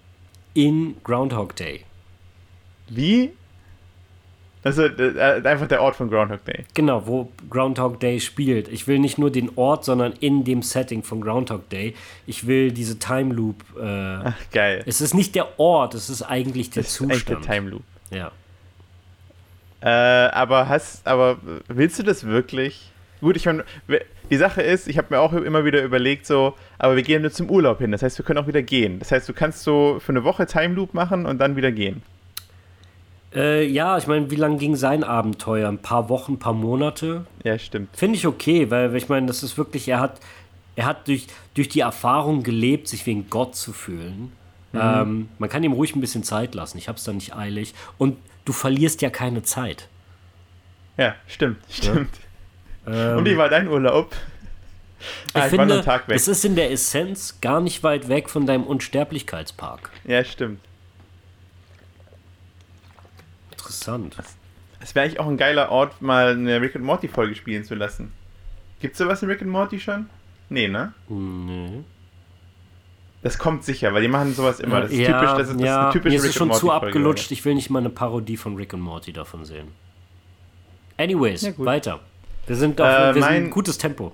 in Groundhog Day. Wie? Also äh, einfach der Ort von Groundhog Day. Genau, wo Groundhog Day spielt. Ich will nicht nur den Ort, sondern in dem Setting von Groundhog Day. Ich will diese Time Loop. Äh, Ach, geil. Es ist nicht der Ort, es ist eigentlich der das Zustand. Ist echt der Time Loop. Ja. Äh, aber hast, aber willst du das wirklich? Gut, ich meine, die Sache ist, ich habe mir auch immer wieder überlegt, so, aber wir gehen nur zum Urlaub hin. Das heißt, wir können auch wieder gehen. Das heißt, du kannst so für eine Woche Time Loop machen und dann wieder gehen. Äh, ja, ich meine, wie lange ging sein Abenteuer? Ein paar Wochen, ein paar Monate? Ja, stimmt. Finde ich okay, weil ich meine, das ist wirklich, er hat, er hat durch, durch die Erfahrung gelebt, sich wie ein Gott zu fühlen. Mhm. Ähm, man kann ihm ruhig ein bisschen Zeit lassen. Ich habe es da nicht eilig. Und du verlierst ja keine Zeit. Ja, stimmt, stimmt. Ja? Ähm, Und wie war dein Urlaub? Ah, ich, ich finde, es ist in der Essenz gar nicht weit weg von deinem Unsterblichkeitspark. Ja, stimmt. Interessant. Es wäre eigentlich auch ein geiler Ort, mal eine Rick and Morty Folge spielen zu lassen. Gibt's sowas in Rick and Morty schon? Nee, ne? Nee. Das kommt sicher, weil die machen sowas immer. Das ist ja, typisch, das ist, das ja, ist typische Mir ist es schon zu abgelutscht. Ich will nicht mal eine Parodie von Rick und Morty davon sehen. Anyways, ja, weiter. Wir sind auf äh, wir mein, sind gutes Tempo.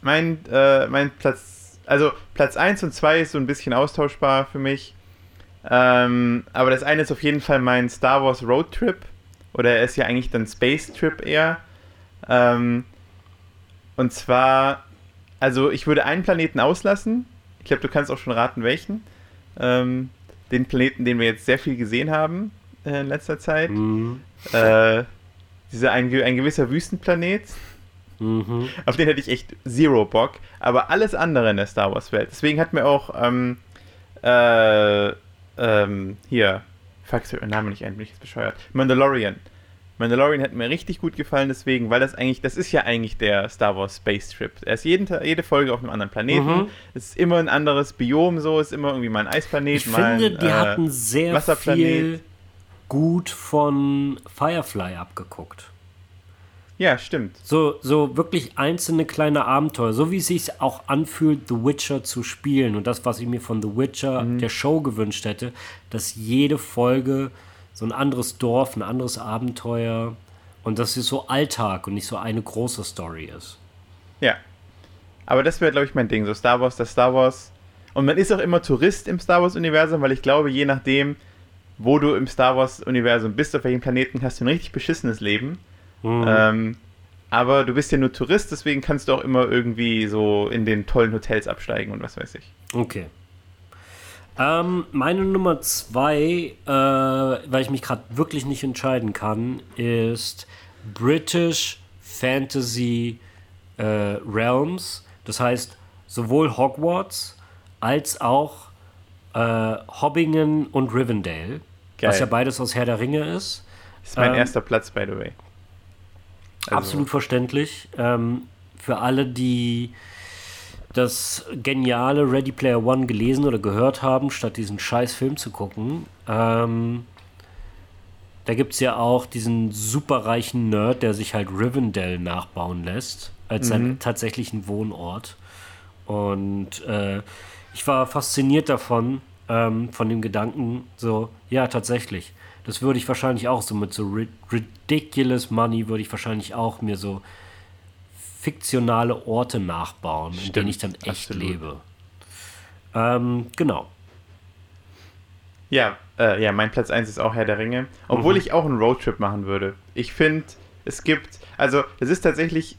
Mein, äh, mein Platz, also Platz 1 und 2 ist so ein bisschen austauschbar für mich. Ähm, aber das eine ist auf jeden Fall mein Star Wars Road Trip. Oder er ist ja eigentlich dann Space Trip eher. Ähm, und zwar, also ich würde einen Planeten auslassen. Ich glaube, du kannst auch schon raten, welchen. Ähm, den Planeten, den wir jetzt sehr viel gesehen haben äh, in letzter Zeit. Mhm. Äh, dieser ein, ein gewisser Wüstenplanet. Mhm. Auf den hätte ich echt zero Bock. Aber alles andere in der Star Wars-Welt. Deswegen hat mir auch ähm, äh, ähm, hier, fuck, den Namen nicht ein, bin ich jetzt bescheuert. Mandalorian. Mandalorian hat mir richtig gut gefallen, deswegen, weil das eigentlich, das ist ja eigentlich der Star Wars Space Trip. Er ist jeden, jede Folge auf einem anderen Planeten. Mhm. Es ist immer ein anderes Biom, so ist immer irgendwie mal ein Eisplanet. Ich mal finde, die äh, hatten sehr viel gut von Firefly abgeguckt. Ja, stimmt. So, so wirklich einzelne kleine Abenteuer, so wie es sich auch anfühlt, The Witcher zu spielen und das, was ich mir von The Witcher mhm. der Show gewünscht hätte, dass jede Folge so ein anderes Dorf, ein anderes Abenteuer und dass es so Alltag und nicht so eine große Story ist. Ja. Aber das wäre, glaube ich, mein Ding, so Star Wars, das Star Wars. Und man ist auch immer Tourist im Star Wars-Universum, weil ich glaube, je nachdem, wo du im Star Wars-Universum bist, auf welchem Planeten, hast du ein richtig beschissenes Leben. Mhm. Ähm, aber du bist ja nur Tourist, deswegen kannst du auch immer irgendwie so in den tollen Hotels absteigen und was weiß ich. Okay. Ähm, meine Nummer zwei, äh, weil ich mich gerade wirklich nicht entscheiden kann, ist British Fantasy äh, Realms. Das heißt sowohl Hogwarts als auch äh, Hobbingen und Rivendell. Geil. Was ja beides aus Herr der Ringe ist. Das ist mein ähm, erster Platz, by the way. Also. Absolut verständlich. Ähm, für alle, die das geniale Ready Player One gelesen oder gehört haben, statt diesen scheiß Film zu gucken. Ähm, da gibt es ja auch diesen superreichen Nerd, der sich halt Rivendell nachbauen lässt, als mhm. seinen tatsächlichen Wohnort. Und äh, ich war fasziniert davon, ähm, von dem Gedanken, so, ja, tatsächlich. Das würde ich wahrscheinlich auch so mit so ridiculous money würde ich wahrscheinlich auch mir so fiktionale Orte nachbauen, Stimmt, in denen ich dann echt absolut. lebe. Ähm, genau. Ja, äh, ja, mein Platz 1 ist auch Herr der Ringe. Obwohl mhm. ich auch einen Roadtrip machen würde. Ich finde, es gibt, also es ist tatsächlich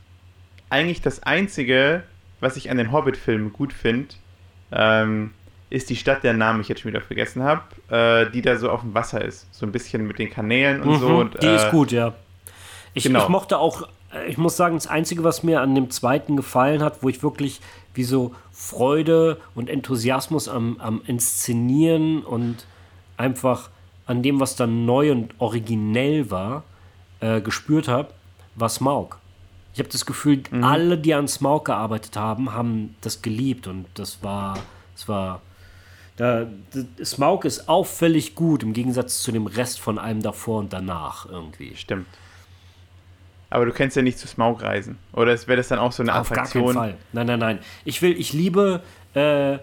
eigentlich das Einzige, was ich an den Hobbit-Filmen gut finde, ähm, ist die Stadt, deren Namen ich jetzt schon wieder vergessen habe, äh, die da so auf dem Wasser ist. So ein bisschen mit den Kanälen und mhm, so. Und, die äh, ist gut, ja. Ich, genau. ich mochte auch äh, ich muss sagen, das Einzige, was mir an dem zweiten gefallen hat, wo ich wirklich wie so Freude und Enthusiasmus am, am Inszenieren und einfach an dem, was dann neu und originell war, äh, gespürt habe, war Smaug. Ich habe das Gefühl, mhm. alle, die an Smaug gearbeitet haben, haben das geliebt und das war, das war, da, Smaug ist auffällig gut im Gegensatz zu dem Rest von allem davor und danach irgendwie. Stimmt. Aber du kennst ja nicht zu Smaug reisen. Oder wäre das dann auch so eine Auf Attraktion? Auf gar keinen Fall. Nein, nein, nein. Ich will, ich liebe äh, äh,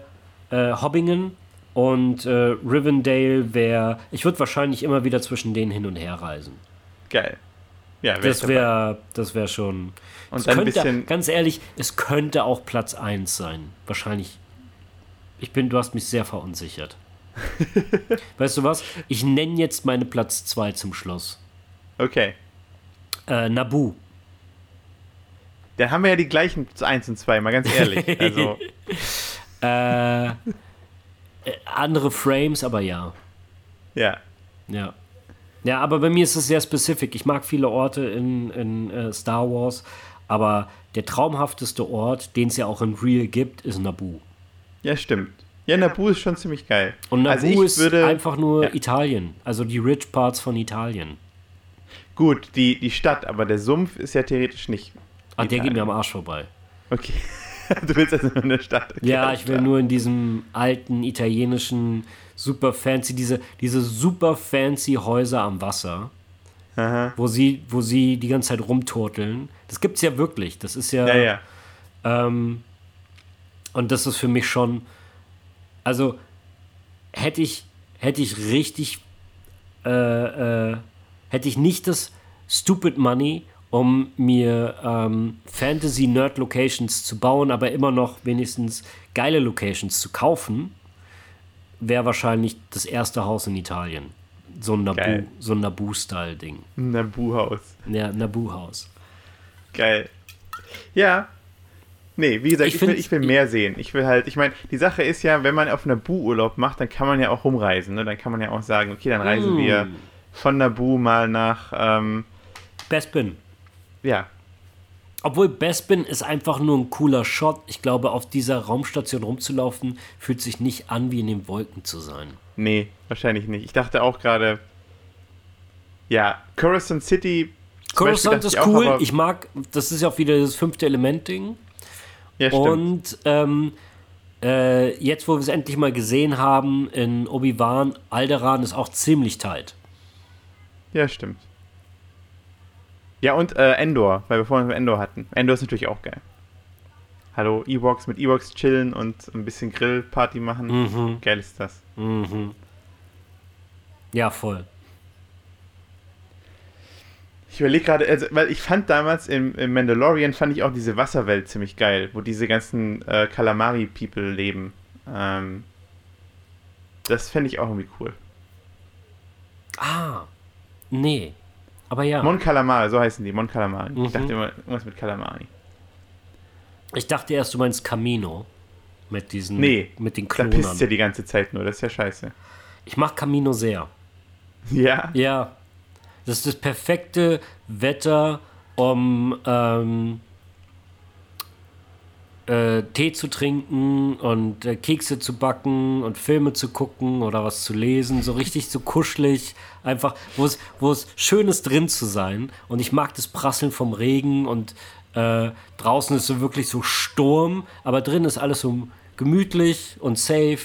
Hobbingen und äh, Rivendale wäre. Ich würde wahrscheinlich immer wieder zwischen denen hin und her reisen. Geil. Ja, wär das wäre das wäre schon. Und dann könnte, bisschen ganz ehrlich, es könnte auch Platz 1 sein. Wahrscheinlich. Ich bin, du hast mich sehr verunsichert. weißt du was? Ich nenne jetzt meine Platz 2 zum Schluss. Okay. Äh, Nabu. Dann haben wir ja die gleichen 1 und 2, mal ganz ehrlich. Also. äh, andere Frames, aber ja. Ja. Ja. Ja, aber bei mir ist es sehr spezifisch. Ich mag viele Orte in, in uh, Star Wars, aber der traumhafteste Ort, den es ja auch in Real gibt, ist Nabu. Ja, stimmt. Ja, Nabu ist schon ziemlich geil. Und Nabu also ist würde, einfach nur ja. Italien, also die Rich Parts von Italien. Gut, die, die Stadt, aber der Sumpf ist ja theoretisch nicht. Ach, der geht mir am Arsch vorbei. Okay. du willst also nur eine Stadt. Okay, ja, ich will nur in diesem alten italienischen, super fancy, diese, diese super fancy Häuser am Wasser. Aha. Wo sie, wo sie die ganze Zeit rumturteln. Das gibt's ja wirklich. Das ist ja. Ja, ja. Ähm, und das ist für mich schon Also hätte ich, hätte ich richtig, äh, äh, hätte ich nicht das Stupid Money, um mir ähm, Fantasy-Nerd-Locations zu bauen, aber immer noch wenigstens geile Locations zu kaufen, wäre wahrscheinlich das erste Haus in Italien. So ein Nabu, so ein Nabu-Style-Ding. Nabu-Haus. Ja, Nabu-Haus. Geil. Ja. Nee, wie gesagt, ich, ich will, ich will mehr sehen. Ich will halt, ich meine, die Sache ist ja, wenn man auf Nabu-Urlaub macht, dann kann man ja auch rumreisen. Ne? Dann kann man ja auch sagen, okay, dann reisen mm. wir von Nabu mal nach ähm, Bespin. Ja. Obwohl Bespin ist einfach nur ein cooler Shot. Ich glaube, auf dieser Raumstation rumzulaufen, fühlt sich nicht an, wie in den Wolken zu sein. Nee, wahrscheinlich nicht. Ich dachte auch gerade, ja, Coruscant City. Coruscant ist auch, cool. ich mag, das ist ja auch wieder das fünfte Element-Ding. Ja, stimmt. Und ähm, äh, jetzt, wo wir es endlich mal gesehen haben in Obi-Wan, Alderan ist auch ziemlich tight. Ja, stimmt. Ja, und äh, Endor, weil wir vorhin Endor hatten. Endor ist natürlich auch geil. Hallo, Ewoks mit Ewoks chillen und ein bisschen Grillparty machen. Mhm. Geil ist das. Mhm. Ja, voll. Ich überlege gerade, also, weil ich fand damals im, im, Mandalorian fand ich auch diese Wasserwelt ziemlich geil, wo diese ganzen äh, Calamari-People leben. Ähm, das fände ich auch irgendwie cool. Ah, nee. Aber ja. Mon Calamari, so heißen die, Mon Calamari. Mhm. Ich dachte immer irgendwas mit Calamari. Ich dachte erst, du meinst Camino. Mit diesen. Nee, mit den Klonern. Da pisst ja die ganze Zeit nur, das ist ja scheiße. Ich mag Camino sehr. Ja? Ja. Das ist das perfekte Wetter, um ähm, äh, Tee zu trinken und äh, Kekse zu backen und Filme zu gucken oder was zu lesen. So richtig so kuschelig. Einfach, wo es, wo es schön ist, drin zu sein. Und ich mag das Prasseln vom Regen und äh, draußen ist so wirklich so Sturm, aber drin ist alles so gemütlich und safe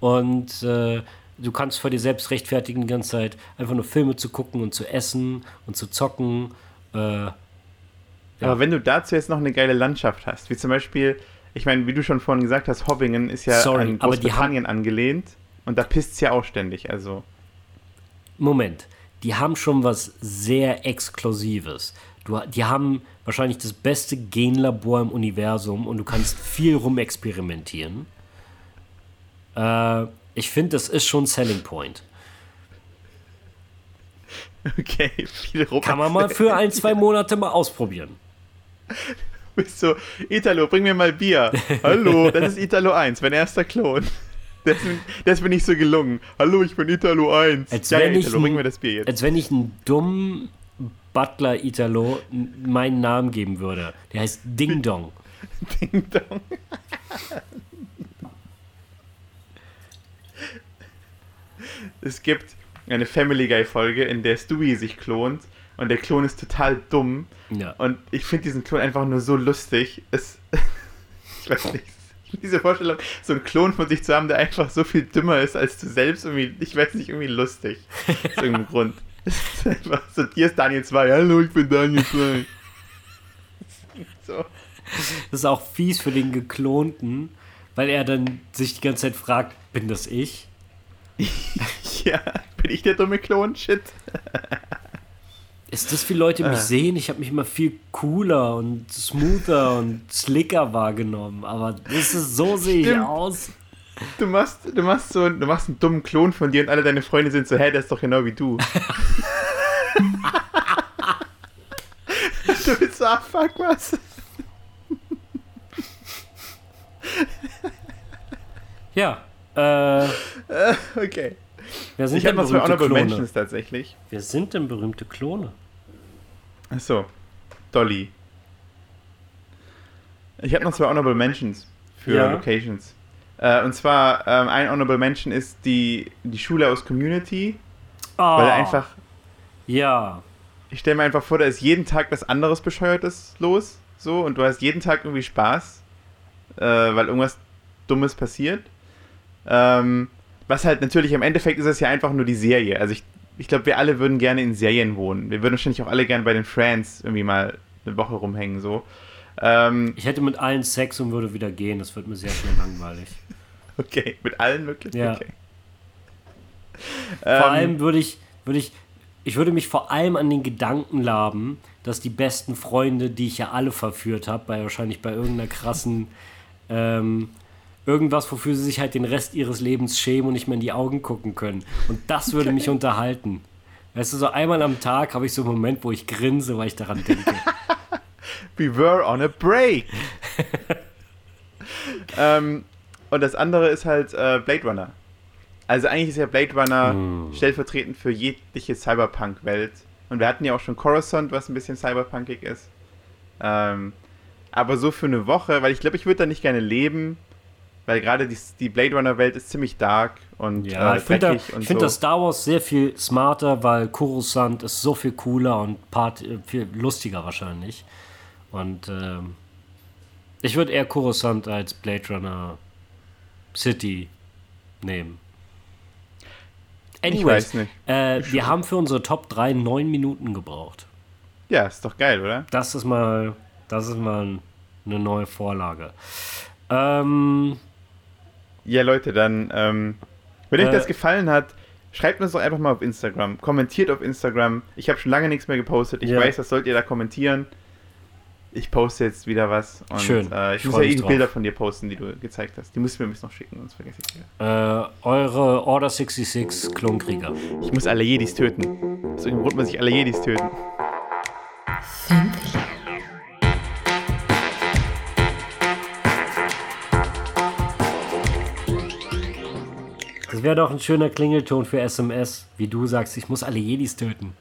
und äh, du kannst vor dir selbst rechtfertigen die ganze Zeit, einfach nur Filme zu gucken und zu essen und zu zocken. Äh, ja. Aber wenn du dazu jetzt noch eine geile Landschaft hast, wie zum Beispiel, ich meine, wie du schon vorhin gesagt hast, Hobbingen ist ja Sorry, an Großbritannien angelehnt und da pisst es ja auch ständig, also. Moment, die haben schon was sehr Exklusives. Du, die haben wahrscheinlich das beste Genlabor im Universum und du kannst viel rumexperimentieren. Äh, ich finde, das ist schon Selling Point. Okay, viel rum. Kann man mal für ein, zwei Monate mal ausprobieren. Du bist so, Italo, bring mir mal Bier. Hallo, das ist Italo 1, mein erster Klon. Das, das bin ich so gelungen. Hallo, ich bin Italo 1. Als ja, wenn Italo, bring mir das Bier jetzt. Als wenn ich einen dummen Butler Italo meinen Namen geben würde. Der heißt Ding Dong. Ding Dong. Es gibt eine Family Guy Folge, in der Stewie sich klont und der Klon ist total dumm. Ja. Und ich finde diesen Klon einfach nur so lustig. Es, ich weiß nicht. Diese Vorstellung, so einen Klon von sich zu haben, der einfach so viel dümmer ist als du selbst, irgendwie, ich weiß nicht, irgendwie lustig. Aus irgendeinem Grund. Es ist einfach so, hier ist Daniel 2. Hallo, ich bin Daniel 2. so. Das ist auch fies für den Geklonten, weil er dann sich die ganze Zeit fragt, bin das ich? ja, bin ich der dumme Klon? Shit. Ist das, wie Leute mich äh. sehen? Ich habe mich immer viel cooler und smoother und slicker wahrgenommen. Aber das ist so sehe ich aus. Du machst, du machst so, du machst einen dummen Klon von dir und alle deine Freunde sind so, hä, der ist doch genau wie du. du willst so, ah, fuck was. ja, äh. Okay. Wer sind ich denn berühmte Honorable Klone? Mentions tatsächlich. Wer sind denn berühmte Klone? Achso. Dolly. Ich habe noch zwei Honorable Mentions für ja. Locations. Äh, und zwar, ähm, ein Honorable Mention ist die, die Schule aus Community. Oh. Weil einfach. Ja. Ich stelle mir einfach vor, da ist jeden Tag was anderes Bescheuertes los. So, und du hast jeden Tag irgendwie Spaß. Äh, weil irgendwas Dummes passiert. Ähm, was halt natürlich im Endeffekt ist es ja einfach nur die Serie. Also ich, ich glaube, wir alle würden gerne in Serien wohnen. Wir würden wahrscheinlich auch alle gerne bei den Friends irgendwie mal eine Woche rumhängen, so. Ähm, ich hätte mit allen Sex und würde wieder gehen. Das wird mir sehr schnell langweilig. Okay, mit allen möglichen? Ja. Okay. Vor Ähm, allem würde ich, würde ich, ich würde mich vor allem an den Gedanken laben, dass die besten Freunde, die ich ja alle verführt habe, bei wahrscheinlich bei irgendeiner krassen, ähm, irgendwas, wofür sie sich halt den Rest ihres Lebens schämen und nicht mehr in die Augen gucken können. Und das würde mich unterhalten. Weißt du, so einmal am Tag habe ich so einen Moment, wo ich grinse, weil ich daran denke. We were on a break. ähm, und das andere ist halt äh, Blade Runner. Also eigentlich ist ja Blade Runner stellvertretend für jegliche Cyberpunk-Welt. Und wir hatten ja auch schon Coruscant, was ein bisschen cyberpunkig ist. Ähm, aber so für eine Woche, weil ich glaube, ich würde da nicht gerne leben, weil gerade die, die Blade Runner-Welt ist ziemlich dark und Ja, äh, ich finde da, find so. das Star Wars sehr viel smarter, weil Coruscant ist so viel cooler und Part, äh, viel lustiger wahrscheinlich. Und ähm, ich würde eher Coruscant als Blade Runner City nehmen. Anyways, weiß nicht. Äh, wir haben für unsere Top 3 neun Minuten gebraucht. Ja, ist doch geil, oder? Das ist mal, das ist mal eine neue Vorlage. Ähm, Ja, Leute, dann, ähm, wenn euch Äh, das gefallen hat, schreibt uns doch einfach mal auf Instagram. Kommentiert auf Instagram. Ich habe schon lange nichts mehr gepostet. Ich Ja. weiß, was sollt ihr da kommentieren. Ich poste jetzt wieder was. Und, Schön. Äh, ich Ich muss ja eh drauf. Bilder von dir posten, die du gezeigt hast. Die musst du mir noch schicken, sonst vergesse ich wieder. äh, eure Order 66 Klonkrieger. Ich muss alle Jedis töten. Aus irgendeinem Grund muss ich alle Jedis töten. Filmfilet. Das wäre doch ein schöner Klingelton für SMS, wie du sagst, ich muss alle Jedis töten.